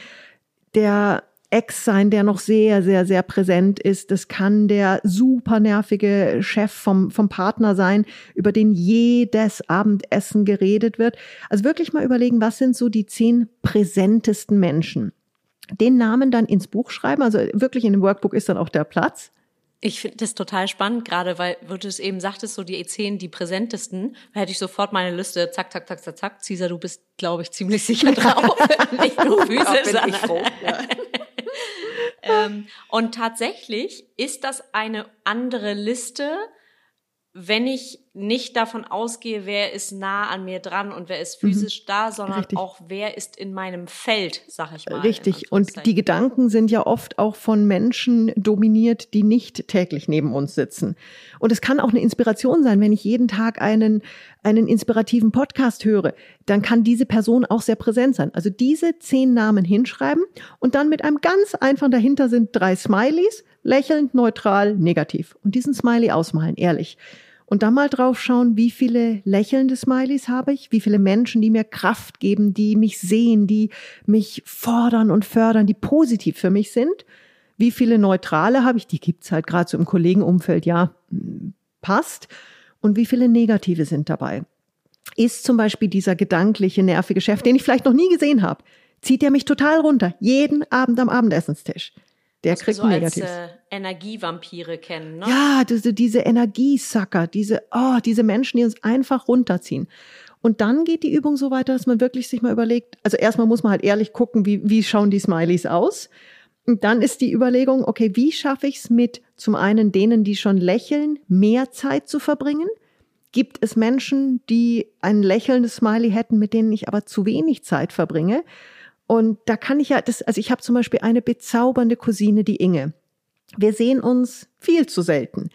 der Ex sein, der noch sehr, sehr, sehr präsent ist. Das kann der super nervige Chef vom, vom Partner sein, über den jedes Abendessen geredet wird. Also wirklich mal überlegen, was sind so die zehn präsentesten Menschen? Den Namen dann ins Buch schreiben, also wirklich in dem Workbook ist dann auch der Platz. Ich finde das total spannend, gerade weil du es eben sagtest, so die zehn, die präsentesten, da hätte ich sofort meine Liste, zack, zack, zack, zack, zack. Caesar, du bist, glaube ich, ziemlich sicher drauf. [laughs] Nicht nur physisch, bin ich froh. Ja. Ähm, und tatsächlich ist das eine andere Liste, wenn ich nicht davon ausgehe, wer ist nah an mir dran und wer ist mhm. physisch mhm. da, sondern Richtig. auch wer ist in meinem Feld, sag ich mal. Richtig. Und die Gedanken sind ja oft auch von Menschen dominiert, die nicht täglich neben uns sitzen. Und es kann auch eine Inspiration sein, wenn ich jeden Tag einen, einen inspirativen Podcast höre, dann kann diese Person auch sehr präsent sein. Also diese zehn Namen hinschreiben und dann mit einem ganz einfachen dahinter sind drei Smileys, lächelnd, neutral, negativ. Und diesen Smiley ausmalen, ehrlich. Und dann mal drauf schauen, wie viele lächelnde Smileys habe ich, wie viele Menschen, die mir Kraft geben, die mich sehen, die mich fordern und fördern, die positiv für mich sind. Wie viele Neutrale habe ich? Die gibt's halt gerade so im Kollegenumfeld, ja, hm, passt. Und wie viele Negative sind dabei? Ist zum Beispiel dieser gedankliche, nervige Chef, den ich vielleicht noch nie gesehen habe, zieht er mich total runter, jeden Abend am Abendessenstisch. Der kriegt so ein als äh, Energievampire kennen, ne? Ja, diese, diese Energiesacker, diese, oh, diese Menschen, die uns einfach runterziehen. Und dann geht die Übung so weiter, dass man wirklich sich mal überlegt, also erstmal muss man halt ehrlich gucken, wie, wie schauen die Smileys aus. Und dann ist die Überlegung, okay, wie schaffe ich es mit zum einen denen, die schon lächeln, mehr Zeit zu verbringen? Gibt es Menschen, die ein lächelndes Smiley hätten, mit denen ich aber zu wenig Zeit verbringe? Und da kann ich ja, das, also ich habe zum Beispiel eine bezaubernde Cousine, die Inge. Wir sehen uns viel zu selten.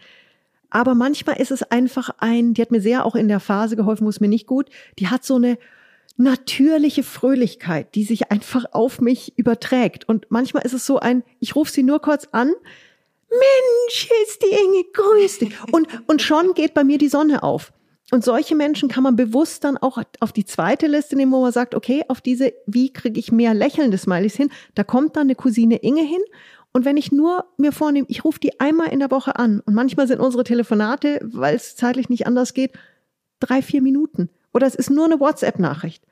Aber manchmal ist es einfach ein, die hat mir sehr auch in der Phase geholfen, wo es mir nicht gut, die hat so eine natürliche Fröhlichkeit, die sich einfach auf mich überträgt. Und manchmal ist es so ein, ich rufe sie nur kurz an, Mensch, ist die Inge, grüß dich. Und, und schon geht bei mir die Sonne auf. Und solche Menschen kann man bewusst dann auch auf die zweite Liste nehmen, wo man sagt, okay, auf diese, wie kriege ich mehr lächelnde Smileys hin? Da kommt dann eine Cousine Inge hin. Und wenn ich nur mir vornehme, ich rufe die einmal in der Woche an und manchmal sind unsere Telefonate, weil es zeitlich nicht anders geht, drei, vier Minuten. Oder es ist nur eine WhatsApp-Nachricht.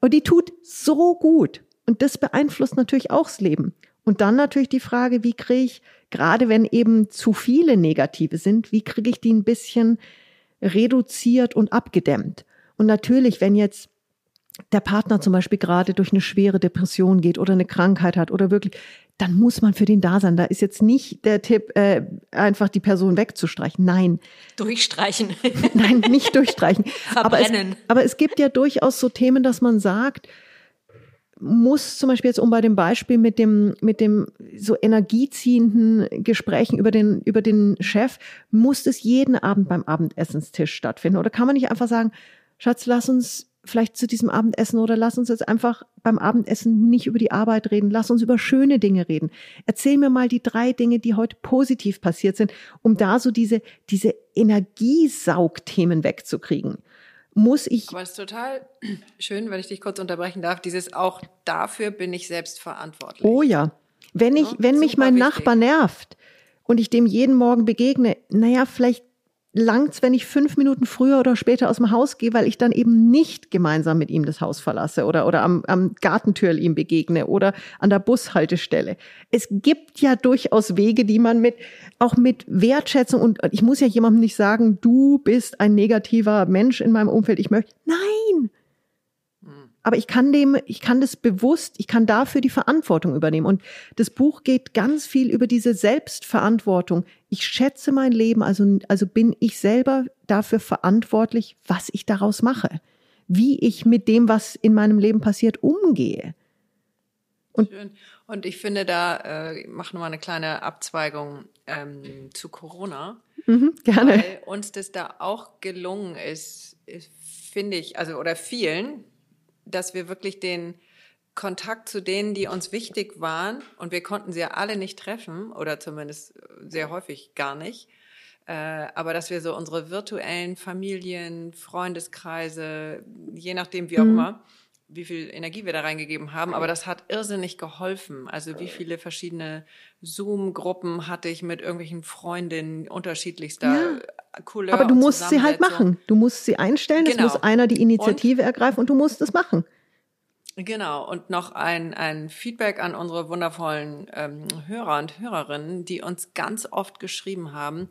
Und die tut so gut. Und das beeinflusst natürlich auch das Leben. Und dann natürlich die Frage, wie kriege ich, gerade wenn eben zu viele Negative sind, wie kriege ich die ein bisschen reduziert und abgedämmt? Und natürlich, wenn jetzt der Partner zum Beispiel gerade durch eine schwere Depression geht oder eine Krankheit hat oder wirklich, dann muss man für den da sein. Da ist jetzt nicht der Tipp, äh, einfach die Person wegzustreichen. Nein, Durchstreichen. [laughs] nein, nicht durchstreichen. [laughs] aber, es, Verbrennen. aber es gibt ja durchaus so Themen, dass man sagt, muss zum Beispiel jetzt, um bei dem Beispiel mit dem, mit dem so energieziehenden Gesprächen über den, über den Chef, muss es jeden Abend beim Abendessenstisch stattfinden? Oder kann man nicht einfach sagen, Schatz, lass uns vielleicht zu diesem Abendessen oder lass uns jetzt einfach beim Abendessen nicht über die Arbeit reden, lass uns über schöne Dinge reden. Erzähl mir mal die drei Dinge, die heute positiv passiert sind, um da so diese, diese Energiesaugthemen wegzukriegen. Muss ich, Aber es ist total [clears throat] schön, wenn ich dich kurz unterbrechen darf. Dieses auch dafür bin ich selbst verantwortlich. oh ja, wenn ich, Ja, wenn mich mein wichtig. Nachbar nervt und ich dem jeden Morgen begegne, naja, vielleicht langt's, wenn ich fünf Minuten früher oder später aus dem Haus gehe, weil ich dann eben nicht gemeinsam mit ihm das Haus verlasse oder, oder am, am Gartentür ihm begegne oder an der Bushaltestelle. Es gibt ja durchaus Wege, die man mit, auch mit Wertschätzung und ich muss ja jemandem nicht sagen, du bist ein negativer Mensch in meinem Umfeld, ich möchte, nein! Aber ich kann dem, ich kann das bewusst, ich kann dafür die Verantwortung übernehmen. Und das Buch geht ganz viel über diese Selbstverantwortung. Ich schätze mein Leben, also, also bin ich selber dafür verantwortlich, was ich daraus mache. Wie ich mit dem, was in meinem Leben passiert, umgehe. Schön. Und ich finde, da äh, machen wir eine kleine Abzweigung ähm, zu Corona. Mhm, gerne. Weil uns das da auch gelungen ist, ist finde ich, also oder vielen, dass wir wirklich den Kontakt zu denen, die uns wichtig waren, und wir konnten sie ja alle nicht treffen, oder zumindest sehr häufig gar nicht, äh, aber dass wir so unsere virtuellen Familien, Freundeskreise, je nachdem wie auch immer, wie viel Energie wir da reingegeben haben, aber das hat irrsinnig geholfen. Also wie viele verschiedene Zoom-Gruppen hatte ich mit irgendwelchen Freundinnen unterschiedlichster Couleur. Aber du und musst sie halt machen. Du musst sie einstellen, es Genau. muss einer die Initiative ergreifen und du musst es machen. Genau, und noch ein, ein Feedback an unsere wundervollen ähm, Hörer und Hörerinnen, die uns ganz oft geschrieben haben.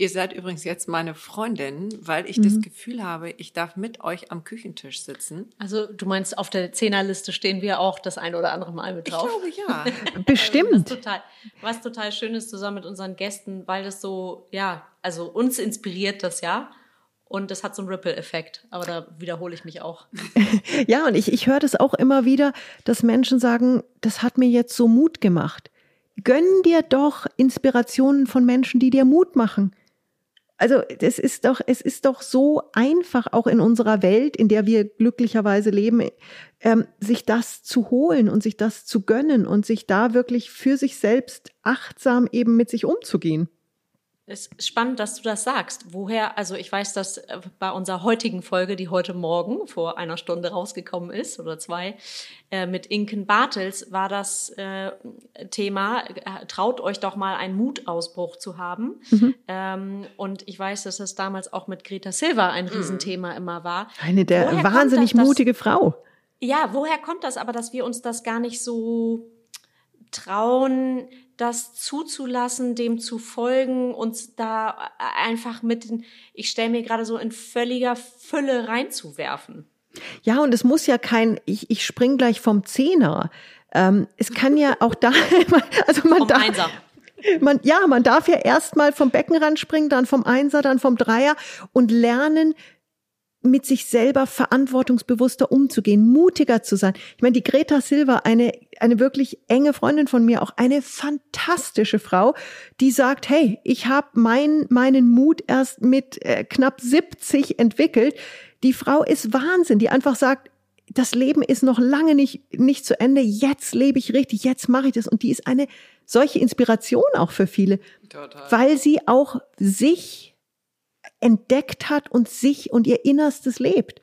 Ihr seid übrigens jetzt meine Freundin, weil ich Mhm. das Gefühl habe, ich darf mit euch am Küchentisch sitzen. Also du meinst, auf der Zehnerliste stehen wir auch das ein oder andere Mal mit Ich drauf. glaube ja. [laughs] Was Bestimmt. total, was total schön ist zusammen mit unseren Gästen, weil das so, ja, also uns inspiriert das ja. Und das hat so einen Ripple-Effekt. Aber da wiederhole ich mich auch. [laughs] Ja, und ich, ich höre das auch immer wieder, dass Menschen sagen, das hat mir jetzt so Mut gemacht. Gönn dir doch Inspirationen von Menschen, die dir Mut machen. Also es ist doch, es ist doch so einfach, auch in unserer Welt, in der wir glücklicherweise leben, ähm, sich das zu holen und sich das zu gönnen und sich da wirklich für sich selbst achtsam eben mit sich umzugehen. Es ist spannend, dass du das sagst. Woher, also ich weiß, dass äh, bei unserer heutigen Folge, die heute Morgen vor einer Stunde rausgekommen ist oder zwei, äh, mit Inken Bartels war das äh, Thema, äh, traut euch doch mal einen Mutausbruch zu haben. Mhm. Ähm, und ich weiß, dass das damals auch mit Greta Silva ein mhm. Riesenthema immer war. Eine der woher wahnsinnig das, mutige Frau. Ja, woher kommt das aber, dass wir uns das gar nicht so trauen, das zuzulassen, dem zu folgen, uns da einfach mit, ich stelle mir gerade so in völliger Fülle reinzuwerfen. Ja, und es muss ja kein, ich, ich spring gleich vom Zehner. Ähm, es kann ja auch da, [laughs] also man darf, Einser. Man, ja, man darf ja erstmal vom Beckenrand springen, dann vom Einser, dann vom Dreier und lernen, mit sich selber verantwortungsbewusster umzugehen, mutiger zu sein. Ich meine, die Greta Silva, eine, eine wirklich enge Freundin von mir, auch eine fantastische Frau, die sagt, hey, ich habe mein, meinen Mut erst mit äh, knapp 70 entwickelt. Die Frau ist Wahnsinn, die einfach sagt, das Leben ist noch lange nicht, nicht zu Ende. Jetzt lebe ich richtig, jetzt mache ich das. Und die ist eine solche Inspiration auch für viele, Total. weil sie auch sich entdeckt hat und sich und ihr Innerstes lebt.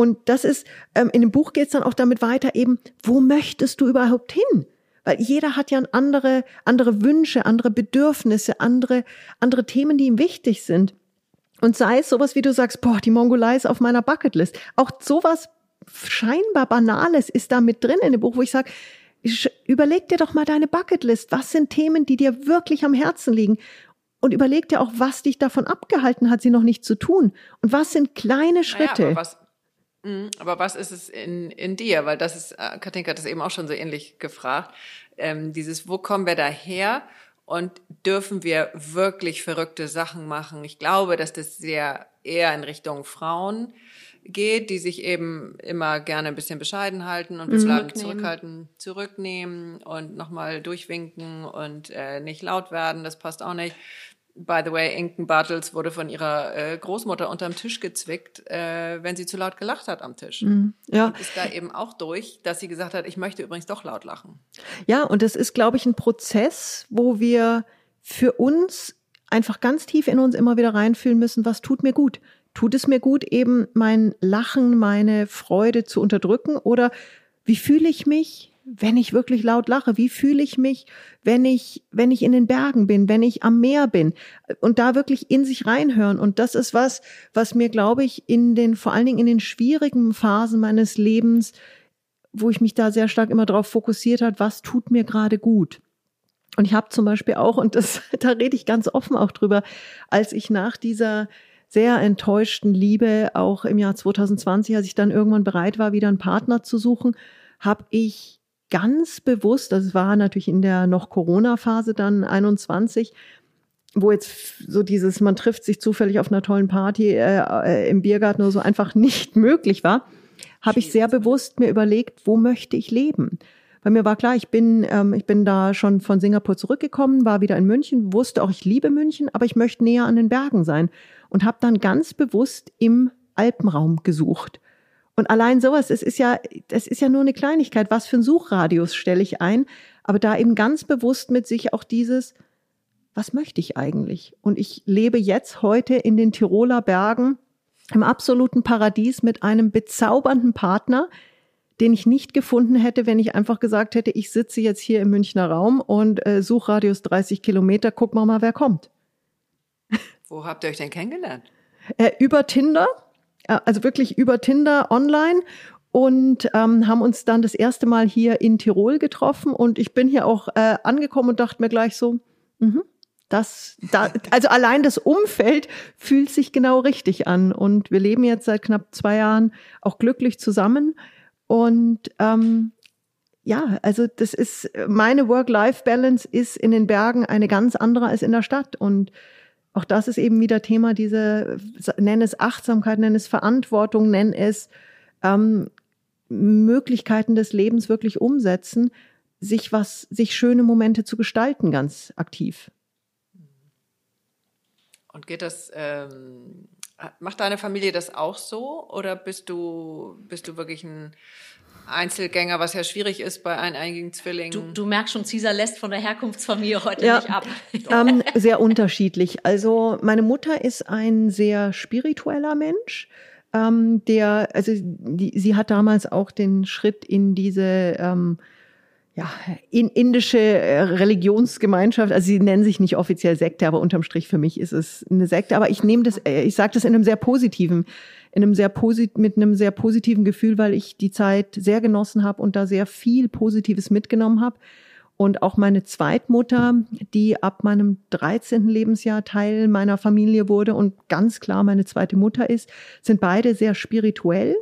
Und das ist, ähm, in dem Buch geht es dann auch damit weiter, eben, wo möchtest du überhaupt hin? Weil jeder hat ja andere, andere Wünsche, andere Bedürfnisse, andere, andere Themen, die ihm wichtig sind. Und sei es sowas, wie du sagst, boah, die Mongolei ist auf meiner Bucketlist. Auch sowas scheinbar Banales ist da mit drin in dem Buch, wo ich sage, überleg dir doch mal deine Bucketlist. Was sind Themen, die dir wirklich am Herzen liegen? und überleg dir auch, was dich davon abgehalten hat, sie noch nicht zu tun. Und was sind kleine Schritte? Naja, was, aber was ist es in, in dir? Weil das ist, äh, Katinka hat das eben auch schon so ähnlich gefragt. Ähm, dieses, wo kommen wir daher? Und dürfen wir wirklich verrückte Sachen machen? Ich glaube, dass das sehr eher in Richtung Frauen geht, die sich eben immer gerne ein bisschen bescheiden halten und bislang mhm. zurückhalten, zurücknehmen und nochmal durchwinken und äh, nicht laut werden, das passt auch nicht. By the way, Inken Bartels wurde von ihrer äh, Großmutter unterm Tisch gezwickt, äh, wenn sie zu laut gelacht hat am Tisch. Mm, ja. Und ist da eben auch durch, dass sie gesagt hat, ich möchte übrigens doch laut lachen. Ja, und das ist, glaube ich, ein Prozess, wo wir für uns einfach ganz tief in uns immer wieder reinfühlen müssen, was tut mir gut? Tut es mir gut, eben mein Lachen, meine Freude zu unterdrücken? Oder wie fühle ich mich, wenn ich wirklich laut lache? Wie fühle ich mich, wenn ich, wenn ich in den Bergen bin, wenn ich am Meer bin? Und da wirklich in sich reinhören. Und das ist was, was mir, glaube ich, in den, vor allen Dingen in den schwierigen Phasen meines Lebens, wo ich mich da sehr stark immer darauf fokussiert hat, was tut mir gerade gut? Und ich habe zum Beispiel auch, und das, [laughs] da rede ich ganz offen auch drüber, als ich nach dieser sehr enttäuschten Liebe, auch im Jahr 2020, als ich dann irgendwann bereit war, wieder einen Partner zu suchen, habe ich ganz bewusst, das war natürlich in der noch Corona-Phase dann 21, wo jetzt so dieses, man trifft sich zufällig auf einer tollen Party äh, äh, im Biergarten oder so einfach nicht möglich war, habe ich sehr bewusst mir überlegt, wo möchte ich leben? Weil mir war klar, ich bin, ähm, ich bin da schon von Singapur zurückgekommen, war wieder in München, wusste auch, ich liebe München, aber ich möchte näher an den Bergen sein und habe dann ganz bewusst im Alpenraum gesucht. Und allein sowas, es ist ja, das ist ja nur eine Kleinigkeit. Was für ein Suchradius stelle ich ein? Aber da eben ganz bewusst mit sich auch dieses, was möchte ich eigentlich? Und ich lebe jetzt heute in den Tiroler Bergen im absoluten Paradies mit einem bezaubernden Partner, den ich nicht gefunden hätte, wenn ich einfach gesagt hätte, ich sitze jetzt hier im Münchner Raum und äh, Suchradius 30 Kilometer, guck mal mal, wer kommt. Wo habt ihr euch denn kennengelernt? Äh, über Tinder also wirklich über Tinder online und ähm, haben uns dann das erste Mal hier in Tirol getroffen und ich bin hier auch äh, angekommen und dachte mir gleich so, mh, das, da, also allein das Umfeld fühlt sich genau richtig an und wir leben jetzt seit knapp zwei Jahren auch glücklich zusammen und ähm, ja, also das ist meine Work-Life-Balance ist in den Bergen eine ganz andere als in der Stadt und auch das ist eben wieder Thema, diese, nenn es Achtsamkeit, nenn es Verantwortung, nenn es ähm, Möglichkeiten des Lebens wirklich umsetzen, sich was, sich schöne Momente zu gestalten, ganz aktiv. Und geht das, ähm, macht deine Familie das auch so oder bist du, bist du wirklich ein Einzelgänger, was ja schwierig ist bei eineigigen Zwillingen. Du, du merkst schon, Caesar lässt von der Herkunftsfamilie heute ja, nicht ab. [laughs] Ähm, sehr unterschiedlich. Also meine Mutter ist ein sehr spiritueller Mensch. Ähm, der, also die, sie hat damals auch den Schritt in diese ähm, ja, in, indische äh, Religionsgemeinschaft, also sie nennen sich nicht offiziell Sekte, aber unterm Strich für mich ist es eine Sekte. Aber ich nehme das, äh, ich sage das in einem sehr positiven in einem sehr posit mit einem sehr positiven Gefühl, weil ich die Zeit sehr genossen habe und da sehr viel Positives mitgenommen habe. Und auch meine Zweitmutter, die ab meinem 13. Lebensjahr Teil meiner Familie wurde und ganz klar meine zweite Mutter ist, sind beide sehr spirituell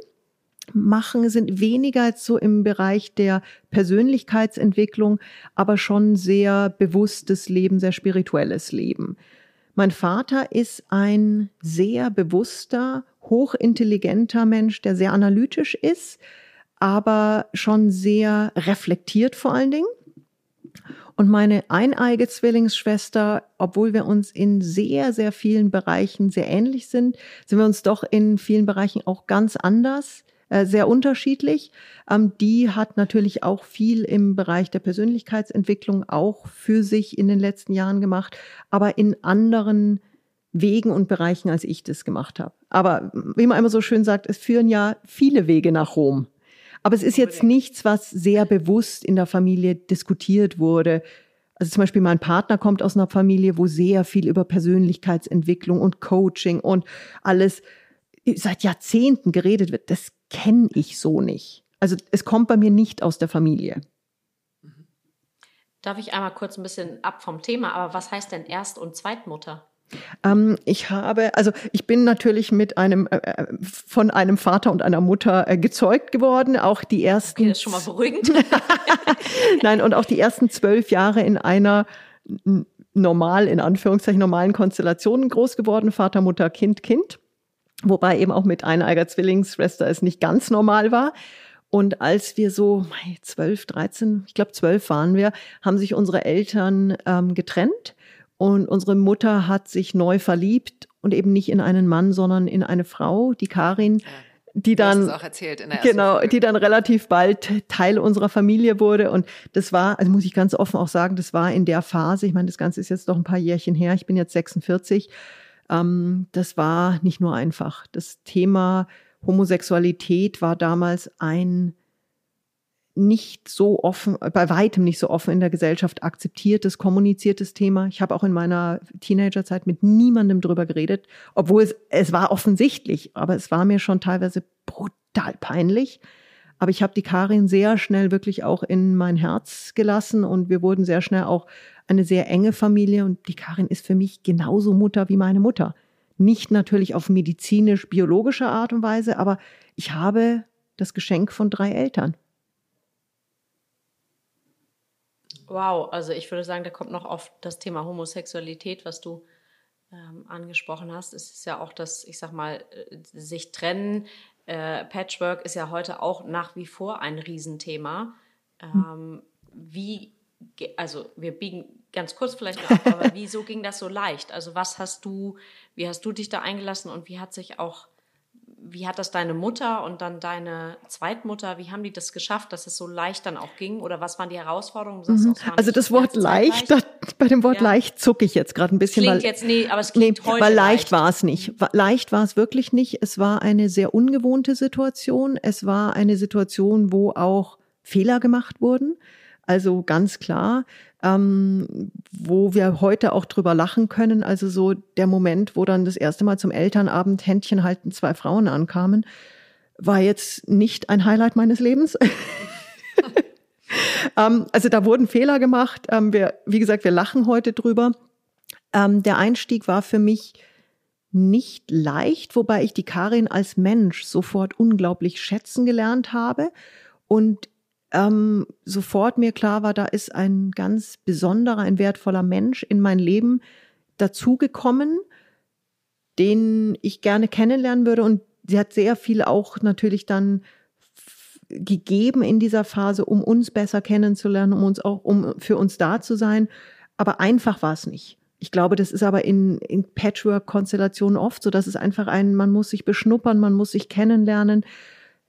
machen, sind weniger so im Bereich der Persönlichkeitsentwicklung, aber schon sehr bewusstes Leben, sehr spirituelles Leben. Mein Vater ist ein sehr bewusster, hochintelligenter Mensch, der sehr analytisch ist, aber schon sehr reflektiert vor allen Dingen. Und meine eineige Zwillingsschwester, obwohl wir uns in sehr, sehr vielen Bereichen sehr ähnlich sind, sind wir uns doch in vielen Bereichen auch ganz anders, sehr unterschiedlich. Ähm, die hat natürlich auch viel im Bereich der Persönlichkeitsentwicklung auch für sich in den letzten Jahren gemacht, aber in anderen Wegen und Bereichen, als ich das gemacht habe. Aber wie man immer so schön sagt, es führen ja viele Wege nach Rom. Aber es ist jetzt nichts, was sehr bewusst in der Familie diskutiert wurde. Also zum Beispiel mein Partner kommt aus einer Familie, wo sehr viel über Persönlichkeitsentwicklung und Coaching und alles seit Jahrzehnten geredet wird. Das kenne ich so nicht. Also es kommt bei mir nicht aus der Familie. Darf ich einmal kurz ein bisschen ab vom Thema, aber was heißt denn Erst- und Zweitmutter? Ähm, ich habe, also ich bin natürlich mit einem äh, äh, von einem Vater und einer Mutter äh, gezeugt geworden. Auch die ersten. Okay, das ist schon mal beruhigend. [laughs] Nein, und auch die ersten zwölf Jahre in einer normal, in Anführungszeichen normalen Konstellation groß geworden. Vater, Mutter, Kind, Kind. Wobei eben auch mit eineiger Zwillingsschwester es nicht ganz normal war. Und als wir so zwölf, dreizehn, ich glaube zwölf waren wir, haben sich unsere Eltern ähm, getrennt. Und unsere Mutter hat sich neu verliebt und eben nicht in einen Mann, sondern in eine Frau, die Karin, die dann genau, die dann relativ bald Teil unserer Familie wurde. Und das war, also muss ich ganz offen auch sagen, das war in der Phase, ich meine, das Ganze ist jetzt doch ein paar Jährchen her, ich bin jetzt 46, ähm, das war nicht nur einfach. Das Thema Homosexualität war damals ein nicht so offen, bei weitem nicht so offen in der Gesellschaft akzeptiertes, kommuniziertes Thema. Ich habe auch in meiner Teenagerzeit mit niemandem drüber geredet, obwohl es, es war offensichtlich, aber es war mir schon teilweise brutal peinlich. Aber ich habe die Karin sehr schnell wirklich auch in mein Herz gelassen und wir wurden sehr schnell auch eine sehr enge Familie und die Karin ist für mich genauso Mutter wie meine Mutter. Nicht natürlich auf medizinisch-biologische Art und Weise, aber ich habe das Geschenk von drei Eltern. Wow, also ich würde sagen, da kommt noch auf das Thema Homosexualität, was du ähm, angesprochen hast. Es ist ja auch das, ich sag mal, äh, sich trennen. Äh, Patchwork ist ja heute auch nach wie vor ein Riesenthema. Ähm, wie, also wir biegen ganz kurz vielleicht ab, aber [laughs] wieso ging das so leicht? Also was hast du, wie hast du dich da eingelassen und wie hat sich auch wie hat das deine Mutter und dann deine Zweitmutter, wie haben die das geschafft, dass es so leicht dann auch ging? Oder was waren die Herausforderungen? Mhm. Also das Wort leicht, leicht, bei dem Wort ja. leicht zucke ich jetzt gerade ein bisschen. Klingt weil, jetzt, nee, aber es klingt nee, heute Weil leicht, leicht war es nicht. Leicht war es wirklich nicht. Es war eine sehr ungewohnte Situation. Es war eine Situation, wo auch Fehler gemacht wurden. Also ganz klar, ähm, wo wir heute auch drüber lachen können. Also so der Moment, wo dann das erste Mal zum Elternabend Händchen halten zwei Frauen ankamen, war jetzt nicht ein Highlight meines Lebens. [laughs] ähm, also da wurden Fehler gemacht. Ähm, wir, wie gesagt, wir lachen heute drüber. Ähm, der Einstieg war für mich nicht leicht, wobei ich die Karin als Mensch sofort unglaublich schätzen gelernt habe und ähm, sofort mir klar war, da ist ein ganz besonderer, ein wertvoller Mensch in mein Leben dazugekommen, den ich gerne kennenlernen würde. Und sie hat sehr viel auch natürlich dann gegeben in dieser Phase, um uns besser kennenzulernen, um uns auch, um für uns da zu sein. Aber einfach war es nicht. Ich glaube, das ist aber in, in Patchwork-Konstellationen oft so, dass es einfach ein, man muss sich beschnuppern, man muss sich kennenlernen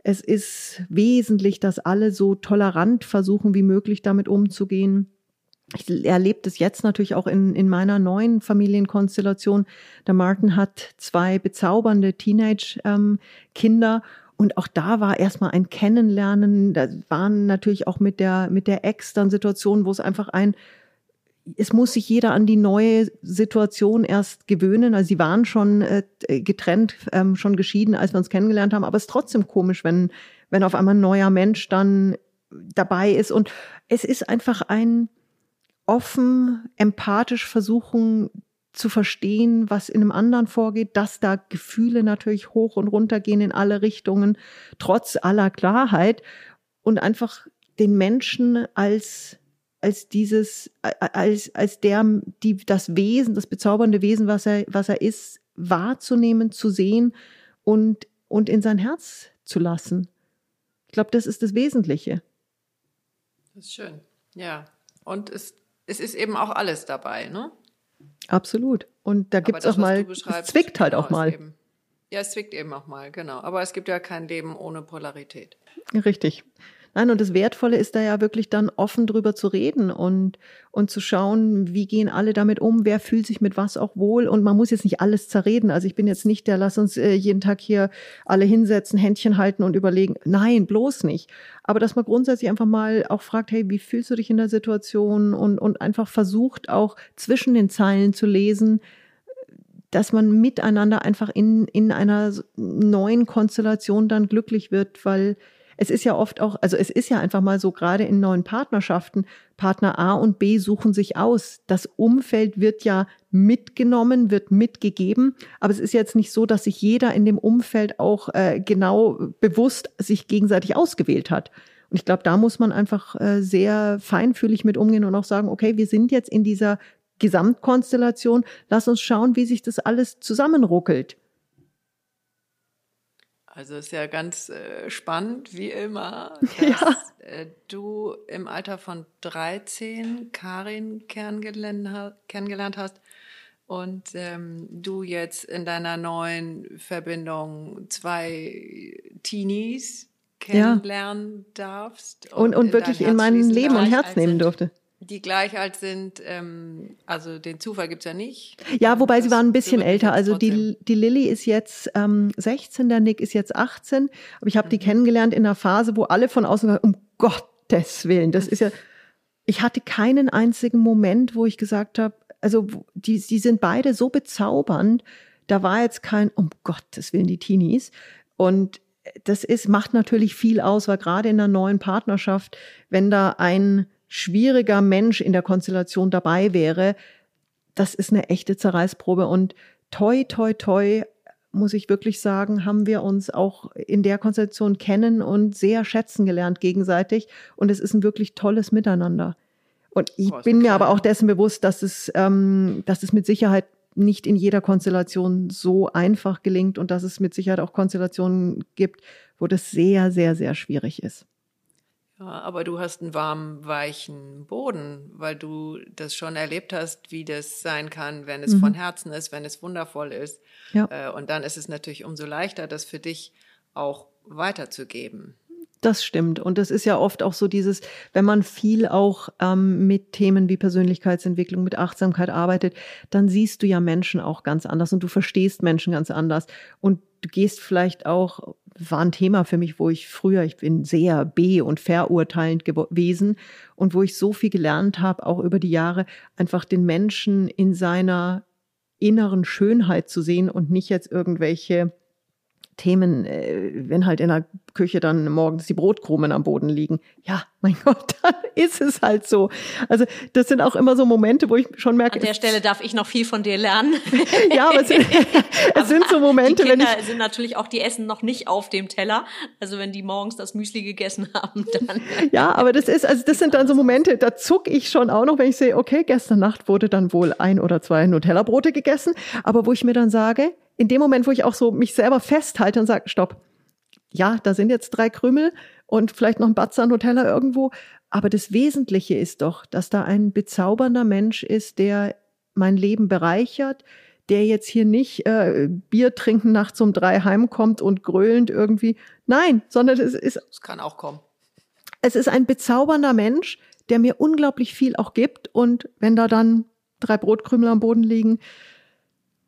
es ist wesentlich, dass alle so tolerant versuchen, wie möglich damit umzugehen. Ich erlebe das jetzt natürlich auch in, in meiner neuen Familienkonstellation. Der Martin hat zwei bezaubernde Teenage-Kinder ähm, und auch da war erstmal ein Kennenlernen. Da waren natürlich auch mit der, mit der Ex dann Situationen, wo es einfach ein, es muss sich jeder an die neue Situation erst gewöhnen. Also sie waren schon äh, getrennt, ähm, schon geschieden, als wir uns kennengelernt haben. Aber es ist trotzdem komisch, wenn, wenn auf einmal ein neuer Mensch dann dabei ist. Und es ist einfach ein offen, empathisch versuchen, zu verstehen, was in einem anderen vorgeht, dass da Gefühle natürlich hoch und runter gehen in alle Richtungen, trotz aller Klarheit und einfach den Menschen als als dieses als als der die das Wesen, das bezaubernde Wesen, was er was er ist, wahrzunehmen, zu sehen und und in sein Herz zu lassen. Ich glaube, das ist das Wesentliche. Das ist schön. Ja, und es es ist eben auch alles dabei, ne? Absolut. Und da gibt es auch mal, es zwickt halt genau, auch mal. Eben, ja, es zwickt eben auch mal, genau. Aber es gibt ja kein Leben ohne Polarität. Richtig. Nein, und das Wertvolle ist da ja wirklich dann offen drüber zu reden und, und zu schauen, wie gehen alle damit um, wer fühlt sich mit was auch wohl. Und man muss jetzt nicht alles zerreden. Also ich bin jetzt nicht der, lass uns äh, jeden Tag hier alle hinsetzen, Händchen halten und überlegen. Nein, bloß nicht. Aber dass man grundsätzlich einfach mal auch fragt, hey, wie fühlst du dich in der Situation? Und, und einfach versucht auch zwischen den Zeilen zu lesen, dass man miteinander einfach in, in einer neuen Konstellation dann glücklich wird, weil es ist ja oft auch, also es ist ja einfach mal so, gerade in neuen Partnerschaften, Partner A und B suchen sich aus. Das Umfeld wird ja mitgenommen, wird mitgegeben, aber es ist jetzt nicht so, dass sich jeder in dem Umfeld auch äh, genau bewusst sich gegenseitig ausgewählt hat. Und ich glaube, da muss man einfach äh, sehr feinfühlig mit umgehen und auch sagen, okay, wir sind jetzt in dieser Gesamtkonstellation, lass uns schauen, wie sich das alles zusammenruckelt. Also ist ja ganz äh, spannend, wie immer, [laughs] dass ja. äh, du im Alter von 13 Karin kennengelernt, kennengelernt hast und ähm, du jetzt in deiner neuen Verbindung zwei Teenies kennenlernen ja. darfst. Und, und, und wirklich in mein Leben und Herz nehmen durfte die gleich alt sind, ähm, also den Zufall gibt's ja nicht. Ja, wobei sie waren ein bisschen älter. Also die, die Lilly ist jetzt ähm, 16, der Nick ist jetzt 18. Aber ich habe mhm. die kennengelernt in einer Phase, wo alle von außen sagen, um Gottes Willen, das ist ja, ich hatte keinen einzigen Moment, wo ich gesagt habe, also die, die sind beide so bezaubernd, da war jetzt kein, um Gottes Willen, die Teenies. Und das ist, macht natürlich viel aus, weil gerade in einer neuen Partnerschaft, wenn da ein schwieriger Mensch in der Konstellation dabei wäre, das ist eine echte Zerreißprobe. Und toi, toi, toi, muss ich wirklich sagen, haben wir uns auch in der Konstellation kennen und sehr schätzen gelernt gegenseitig. Und es ist ein wirklich tolles Miteinander. Und ich oh, bin mir aber auch dessen bewusst, dass es, ähm, dass es mit Sicherheit nicht in jeder Konstellation so einfach gelingt und dass es mit Sicherheit auch Konstellationen gibt, wo das sehr, sehr, sehr schwierig ist. Ja, aber du hast einen warmen, weichen Boden, weil du das schon erlebt hast, wie das sein kann, wenn es mhm. von Herzen ist, wenn es wundervoll ist. Ja. Äh, und dann ist es natürlich umso leichter, das für dich auch weiterzugeben. Das stimmt. Und das ist ja oft auch so dieses, wenn man viel auch ähm, mit Themen wie Persönlichkeitsentwicklung, mit Achtsamkeit arbeitet, dann siehst du ja Menschen auch ganz anders und du verstehst Menschen ganz anders. Und du gehst vielleicht auch, war ein Thema für mich, wo ich früher, ich bin sehr be- und verurteilend gewesen und wo ich so viel gelernt habe, auch über die Jahre, einfach den Menschen in seiner inneren Schönheit zu sehen und nicht jetzt irgendwelche Themen, äh, wenn halt in der Küche dann morgens die Brotkrumen am Boden liegen. Ja, mein [laughs] Gott, dann ist es halt so. Also das sind auch immer so Momente, wo ich schon merke. An der Stelle darf ich noch viel von dir lernen. [laughs] ja, aber es, [laughs] es sind so Momente, die Kinder wenn ich sind natürlich auch, die essen noch nicht auf dem Teller. Also wenn die morgens das Müsli gegessen haben, dann. ja, aber das ist, also das sind dann so Momente, da zuck ich schon auch noch, wenn ich sehe, okay, gestern Nacht wurde dann wohl ein oder zwei Nutella-Brote gegessen, aber wo ich mir dann sage, in dem Moment, wo ich auch so mich selber festhalte und sage, stopp, ja, da sind jetzt drei Krümel und vielleicht noch ein Batzer Nutella irgendwo, aber das Wesentliche ist doch, dass da ein bezaubernder Mensch ist, der mein Leben bereichert, der jetzt hier nicht äh, Bier trinken nachts um drei heimkommt und gröhlend irgendwie. Nein, sondern es ist. Es kann auch kommen. Es ist ein bezaubernder Mensch, der mir unglaublich viel auch gibt. Und wenn da dann drei Brotkrümel am Boden liegen,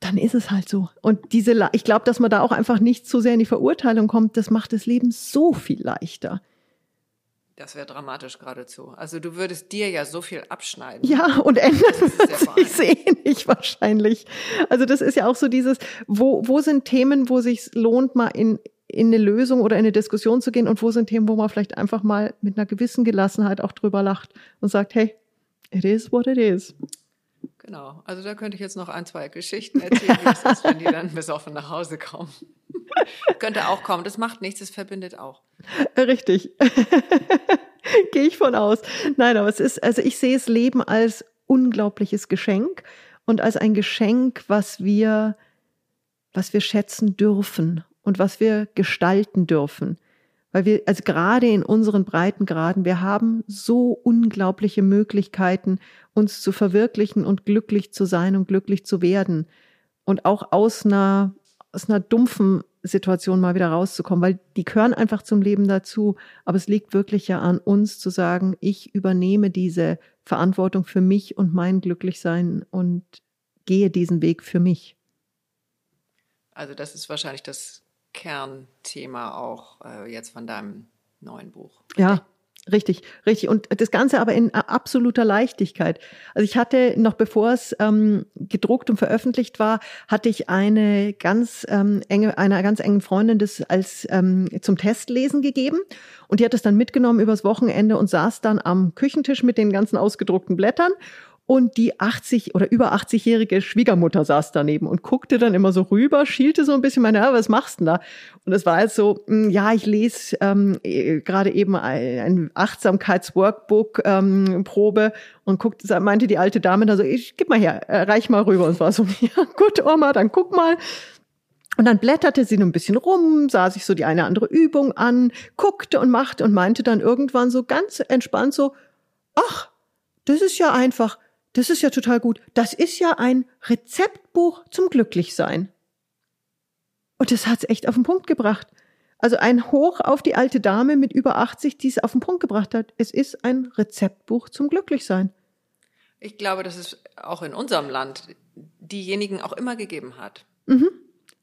dann ist es halt so. Und diese, ich glaube, dass man da auch einfach nicht zu sehr in die Verurteilung kommt, das macht das Leben so viel leichter. Das wäre dramatisch geradezu. Also du würdest dir ja so viel abschneiden. Ja, und ändern wird sich eh nicht wahrscheinlich. Also das ist ja auch so dieses, wo, wo sind Themen, wo sich lohnt, mal in, in eine Lösung oder in eine Diskussion zu gehen und wo sind Themen, wo man vielleicht einfach mal mit einer gewissen Gelassenheit auch drüber lacht und sagt, hey, it is what it is. Genau. Also da könnte ich jetzt noch ein, zwei Geschichten erzählen, wenn die dann besoffen nach Hause kommen. [laughs] könnte auch kommen. Das macht nichts, das verbindet auch. Richtig. [laughs] Gehe ich von aus. Nein, aber es ist, also ich sehe das Leben als unglaubliches Geschenk und als ein Geschenk, was wir, was wir schätzen dürfen und was wir gestalten dürfen. Weil wir, also gerade in unseren Breitengraden, wir haben so unglaubliche Möglichkeiten, uns zu verwirklichen und glücklich zu sein und glücklich zu werden. Und auch aus einer, aus einer dumpfen Situation mal wieder rauszukommen, weil die gehören einfach zum Leben dazu. Aber es liegt wirklich ja an uns zu sagen, ich übernehme diese Verantwortung für mich und mein Glücklichsein und gehe diesen Weg für mich. Also das ist wahrscheinlich das Kernthema auch äh, jetzt von deinem neuen Buch. Ja, Richtig, richtig. Und das Ganze aber in absoluter Leichtigkeit. Also ich hatte, noch bevor es ähm, gedruckt und veröffentlicht war, hatte ich eine ganz ähm, enge, einer ganz engen Freundin das als ähm, zum Testlesen gegeben. Und die hat es dann mitgenommen übers Wochenende und saß dann am Küchentisch mit den ganzen ausgedruckten Blättern und die 80 oder über 80-jährige Schwiegermutter saß daneben und guckte dann immer so rüber, schielte so ein bisschen, meine, ja, was machst du denn da? Und es war halt so, hm, ja, ich lese ähm, äh, gerade eben ein, ein Achtsamkeitsworkbook ähm, und guckte, meinte die alte Dame da so, ich gib mal her, äh, reich mal rüber. Und es war so, [laughs] ja, gut, Oma, dann guck mal. Und dann blätterte sie nur ein bisschen rum, sah sich so die eine andere Übung an, guckte und machte und meinte dann irgendwann so ganz entspannt so, ach, das ist ja einfach, das ist ja total gut. Das ist ja ein Rezeptbuch zum Glücklichsein. Und das hat's echt auf den Punkt gebracht. Also ein Hoch auf die alte Dame mit über 80, die es auf den Punkt gebracht hat. Es ist ein Rezeptbuch zum Glücklichsein. Ich glaube, dass es auch in unserem Land diejenigen auch immer gegeben hat. Mhm.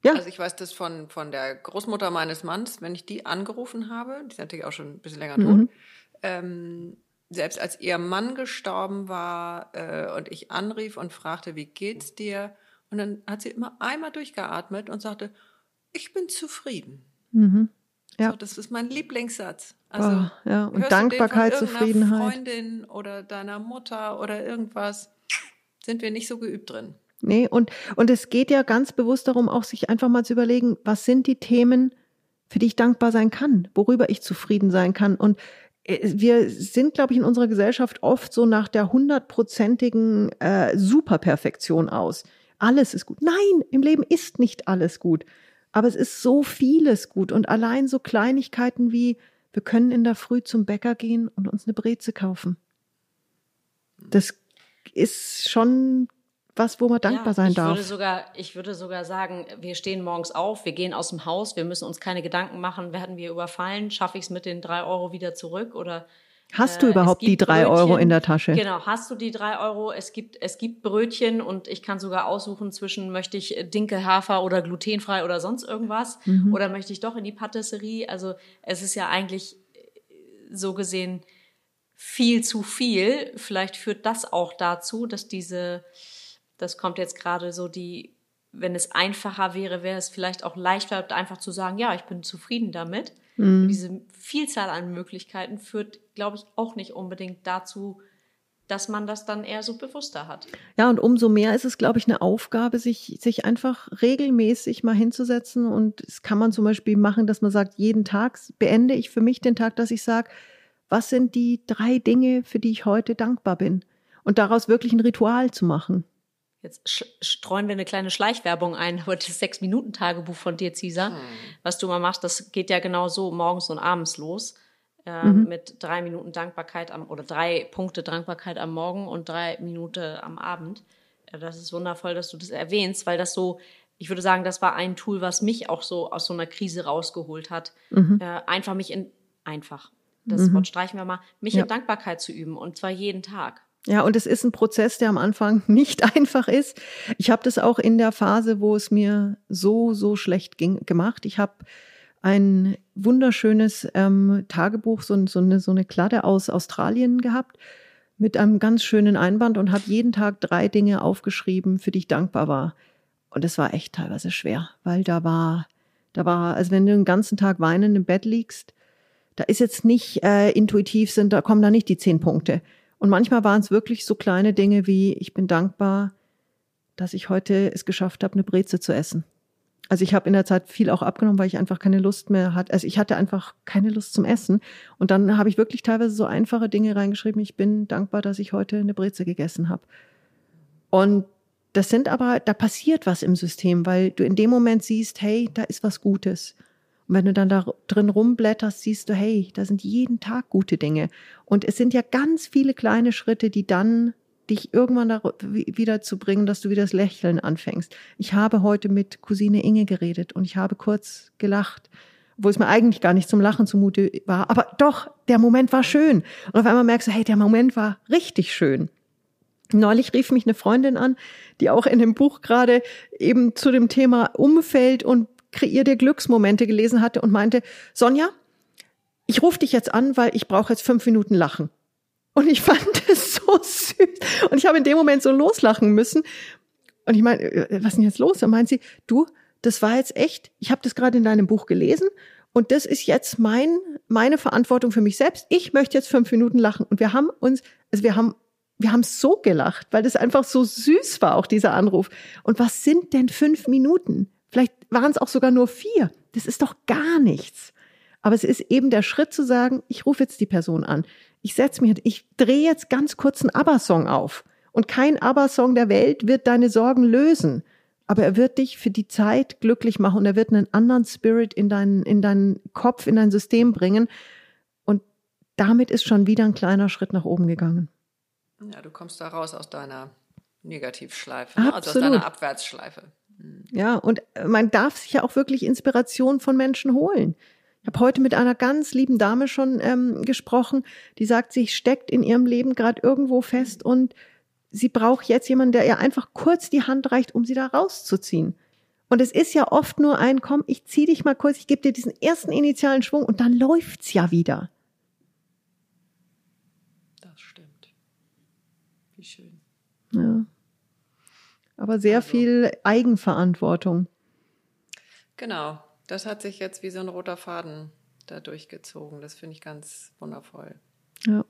Ja. Also ich weiß das von, von der Großmutter meines Manns, wenn ich die angerufen habe, die ist natürlich auch schon ein bisschen länger tot, mhm. ähm, selbst als ihr Mann gestorben war äh, und ich anrief und fragte, wie geht's dir? Und dann hat sie immer einmal durchgeatmet und sagte, ich bin zufrieden. Mhm. Ja. So, das ist mein Lieblingssatz. Also, oh, ja. Und Dankbarkeit, Zufriedenheit. Freundin oder deiner Mutter oder irgendwas sind wir nicht so geübt drin. Nee, und, und es geht ja ganz bewusst darum, auch sich einfach mal zu überlegen, was sind die Themen, für die ich dankbar sein kann, worüber ich zufrieden sein kann. Und wir sind, glaube ich, in unserer Gesellschaft oft so nach der hundertprozentigen äh, Superperfektion aus. Alles ist gut. Nein, im Leben ist nicht alles gut. Aber es ist so vieles gut. Und allein so Kleinigkeiten wie, wir können in der Früh zum Bäcker gehen und uns eine Breze kaufen. Das ist schon was, wo man dankbar ja, sein ich darf. Würde sogar, ich würde sogar sagen, wir stehen morgens auf, wir gehen aus dem Haus, wir müssen uns keine Gedanken machen, werden wir überfallen, schaffe ich es mit den drei Euro wieder zurück oder Hast du äh, überhaupt die drei Brötchen, Euro in der Tasche? Genau, hast du die drei Euro? Es gibt, es gibt Brötchen und ich kann sogar aussuchen zwischen, möchte ich Dinkelhafer oder glutenfrei oder sonst irgendwas mhm. oder möchte ich doch in die Patisserie? Also es ist ja eigentlich so gesehen viel zu viel. Vielleicht führt das auch dazu, dass diese das kommt jetzt gerade so die, wenn es einfacher wäre, wäre es vielleicht auch leichter, einfach zu sagen, ja, ich bin zufrieden damit. Mhm. Diese Vielzahl an Möglichkeiten führt, glaube ich, auch nicht unbedingt dazu, dass man das dann eher so bewusster hat. Ja, und umso mehr ist es, glaube ich, eine Aufgabe, sich, sich einfach regelmäßig mal hinzusetzen. Und es kann man zum Beispiel machen, dass man sagt, jeden Tag beende ich für mich den Tag, dass ich sage, was sind die drei Dinge, für die ich heute dankbar bin? Und daraus wirklich ein Ritual zu machen. Jetzt streuen wir eine kleine Schleichwerbung ein, aber das Sechs-Minuten-Tagebuch von dir, Cesar, hm. was du mal machst, das geht ja genau so morgens und abends los. Äh, mhm. Mit drei Minuten Dankbarkeit am, oder drei Punkte Dankbarkeit am Morgen und drei Minuten am Abend. das ist wundervoll, dass du das erwähnst, weil das so, ich würde sagen, das war ein Tool, was mich auch so aus so einer Krise rausgeholt hat. Mhm. Äh, einfach mich in, einfach, das mhm. Wort streichen wir mal, mich ja. in Dankbarkeit zu üben und zwar jeden Tag. Ja, und es ist ein Prozess, der am Anfang [laughs] nicht einfach ist. Ich habe das auch in der Phase, wo es mir so, so schlecht ging, gemacht. Ich habe ein wunderschönes ähm, Tagebuch, so, so, eine, so eine Kladde aus Australien gehabt mit einem ganz schönen Einband und habe jeden Tag drei Dinge aufgeschrieben, für die ich dankbar war. Und es war echt teilweise schwer, weil da war, da war, also wenn du den ganzen Tag weinend im Bett liegst, da ist jetzt nicht äh, intuitiv sind, da kommen da nicht die zehn Punkte. Und manchmal waren es wirklich so kleine Dinge wie, ich bin dankbar, dass ich heute es geschafft habe, eine Breze zu essen. Also ich habe in der Zeit viel auch abgenommen, weil ich einfach keine Lust mehr hatte. Also ich hatte einfach keine Lust zum Essen. Und dann habe ich wirklich teilweise so einfache Dinge reingeschrieben. Ich bin dankbar, dass ich heute eine Breze gegessen habe. Und das sind aber, da passiert was im System, weil du in dem Moment siehst, hey, da ist was Gutes. Und wenn du dann da drin rumblätterst, siehst du, hey, da sind jeden Tag gute Dinge. Und es sind ja ganz viele kleine Schritte, die dann dich irgendwann da wieder zu bringen, dass du wieder das Lächeln anfängst. Ich habe heute mit Cousine Inge geredet und ich habe kurz gelacht, wo es mir eigentlich gar nicht zum Lachen zumute war. Aber doch, der Moment war schön. Und auf einmal merkst du, hey, der Moment war richtig schön. Neulich rief mich eine Freundin an, die auch in dem Buch gerade eben zu dem Thema Umfeld und Kreier dir Glücksmomente gelesen hatte und meinte, Sonja, ich rufe dich jetzt an, weil ich brauche jetzt fünf Minuten Lachen. Und ich [laughs] fand es so süß. Und ich habe in dem Moment so loslachen müssen. Und ich meine, äh, was ist denn jetzt los? Dann meint sie, du, das war jetzt echt, ich habe das gerade in deinem Buch gelesen und das ist jetzt mein, meine Verantwortung für mich selbst. Ich möchte jetzt fünf Minuten lachen. Und wir haben uns, also wir haben, wir haben so gelacht, weil das einfach so süß war, auch dieser Anruf. Und was sind denn fünf Minuten? Vielleicht waren es auch sogar nur vier. Das ist doch gar nichts. Aber es ist eben der Schritt zu sagen, ich rufe jetzt die Person an. Ich setze mich, ich drehe jetzt ganz kurz einen ABBA-Song auf. Und kein ABBA-Song der Welt wird deine Sorgen lösen. Aber er wird dich für die Zeit glücklich machen und er wird einen anderen Spirit in deinen, in deinen Kopf, in dein System bringen. Und damit ist schon wieder ein kleiner Schritt nach oben gegangen. Ja, du kommst da raus aus deiner Negativschleife, ne? also aus deiner Abwärtsschleife. Ja, und man darf sich ja auch wirklich Inspiration von Menschen holen. Ich habe heute mit einer ganz lieben Dame schon ähm, gesprochen, die sagt, sie steckt in ihrem Leben gerade irgendwo fest und sie braucht jetzt jemanden, der ihr einfach kurz die Hand reicht, um sie da rauszuziehen. Und es ist ja oft nur ein, komm, ich zieh dich mal kurz, ich gebe dir diesen ersten initialen Schwung und dann läuft's ja wieder. Das stimmt. Wie schön. Ja aber sehr also. viel Eigenverantwortung. Genau, das hat sich jetzt wie so ein roter Faden da durchgezogen. Das finde ich ganz wundervoll. Ja.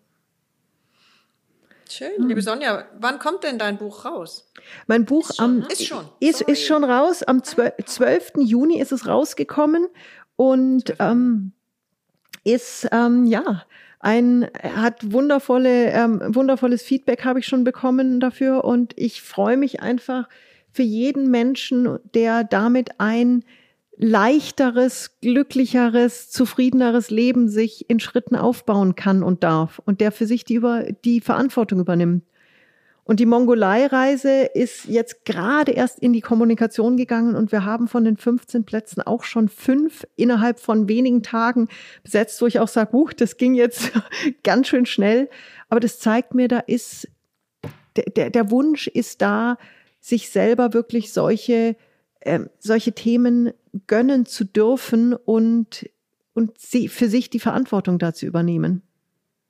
Schön, liebe Sonja, wann kommt denn dein Buch raus? Mein Buch ist am schon, ist schon, ist, ist schon raus. Am 12. Juni ist es rausgekommen und ähm, ist ähm, ja ein hat wundervolle ähm, wundervolles Feedback habe ich schon bekommen dafür und ich freue mich einfach für jeden Menschen, der damit ein leichteres, glücklicheres, zufriedeneres Leben sich in Schritten aufbauen kann und darf und der für sich die über die Verantwortung übernimmt. Und die Mongolei-Reise ist jetzt gerade erst in die Kommunikation gegangen und wir haben von den 15 Plätzen auch schon fünf innerhalb von wenigen Tagen besetzt, wo ich auch sage, huch, das ging jetzt [laughs] ganz schön schnell. Aber das zeigt mir, da ist, der, der, der Wunsch ist da, sich selber wirklich solche, äh, solche Themen gönnen zu dürfen und, und sie, für sich die Verantwortung dazu übernehmen.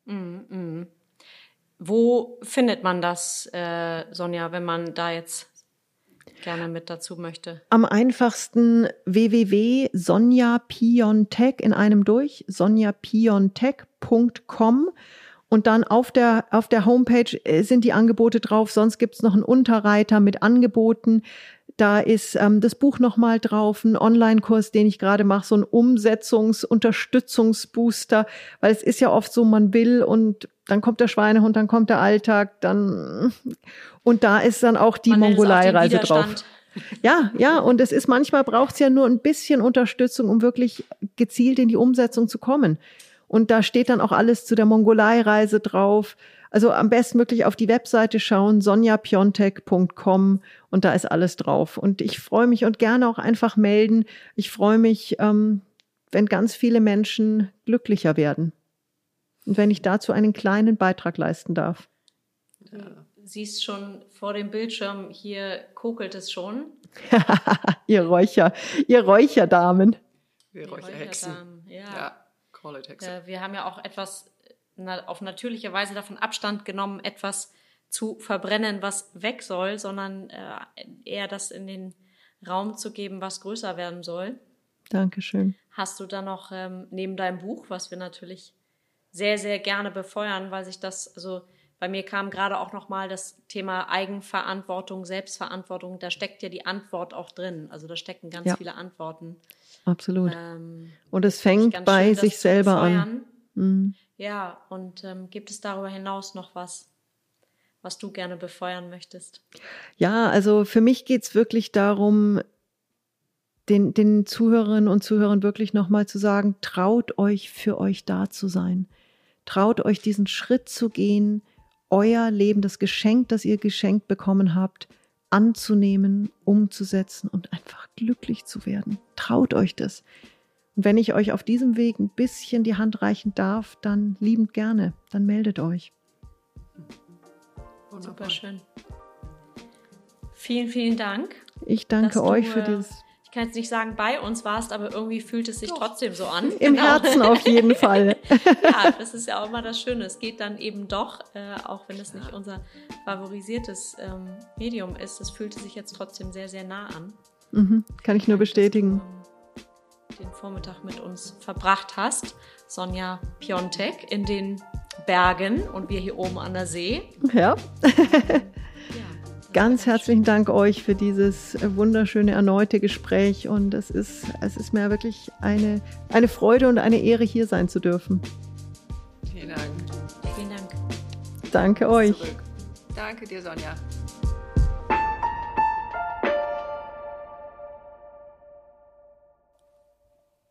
Mm -mm. Wo findet man das, äh, Sonja, wenn man da jetzt gerne mit dazu möchte? Am einfachsten www.sonjapiontech in einem durch, sonjapiontech.com und dann auf der, auf der Homepage äh, sind die Angebote drauf. Sonst gibt's noch einen Unterreiter mit Angeboten. Da ist ähm, das Buch nochmal drauf, ein Online-Kurs, den ich gerade mache, so ein Umsetzungs-Unterstützungsbooster, weil es ist ja oft so, man will und dann kommt der Schweinehund, dann kommt der Alltag, dann und da ist dann auch die Mongolei-Reise drauf. Ja, ja, und es ist manchmal braucht es ja nur ein bisschen Unterstützung, um wirklich gezielt in die Umsetzung zu kommen. Und da steht dann auch alles zu der Mongolei-Reise drauf. Also am besten wirklich auf die Webseite schauen, sonjapiontek.com und da ist alles drauf. Und ich freue mich und gerne auch einfach melden. Ich freue mich, ähm, wenn ganz viele Menschen glücklicher werden. Und wenn ich dazu einen kleinen Beitrag leisten darf. Du siehst schon vor dem Bildschirm, hier kokelt es schon. [laughs] ihr Räucher, ihr Räucherdamen. Wir Räucherhexen. Ja. ja. Call-it-Hexe. Äh, wir haben ja auch etwas auf natürliche Weise davon Abstand genommen, etwas zu verbrennen, was weg soll, sondern äh, eher das in den Raum zu geben, was größer werden soll. Dankeschön. Hast du da noch ähm, neben deinem Buch, was wir natürlich sehr, sehr gerne befeuern, weil sich das, also bei mir kam gerade auch nochmal das Thema Eigenverantwortung, Selbstverantwortung, da steckt ja die Antwort auch drin. Also da stecken ganz ja. viele Antworten. Absolut. Ähm, und es fängt bei schön, sich selber an. Mhm. Ja, und ähm, gibt es darüber hinaus noch was, was du gerne befeuern möchtest? Ja, also für mich geht es wirklich darum, den, den Zuhörerinnen und Zuhörern wirklich nochmal zu sagen, traut euch für euch da zu sein. Traut euch diesen Schritt zu gehen, euer Leben, das Geschenk, das ihr geschenkt bekommen habt, anzunehmen, umzusetzen und einfach glücklich zu werden. Traut euch das. Und wenn ich euch auf diesem Weg ein bisschen die Hand reichen darf, dann liebend gerne, dann meldet euch. Super schön. Vielen, vielen Dank. Ich danke euch du, für äh, dieses ich kann jetzt nicht sagen, bei uns warst, aber irgendwie fühlt es sich Doch. trotzdem so an. Im genau. Herzen auf [laughs] jeden Fall. ja, das ist ja auch immer das Schöne. Es geht dann eben doch, äh, auch wenn es nicht unser favorisiertes ähm, Medium ist, es fühlte sich jetzt trotzdem sehr, sehr nah an. Mhm, kann ich nur bestätigen. Den Vormittag mit uns verbracht hast, Sonja Piontek in den Bergen und wir hier oben an der See. Ja. [laughs] Ganz herzlichen Dank euch für dieses wunderschöne erneute Gespräch und es ist, es ist mir wirklich eine, eine Freude und eine Ehre, hier sein zu dürfen. Vielen Dank. Vielen Dank. Danke euch. Zurück. Danke dir, Sonja.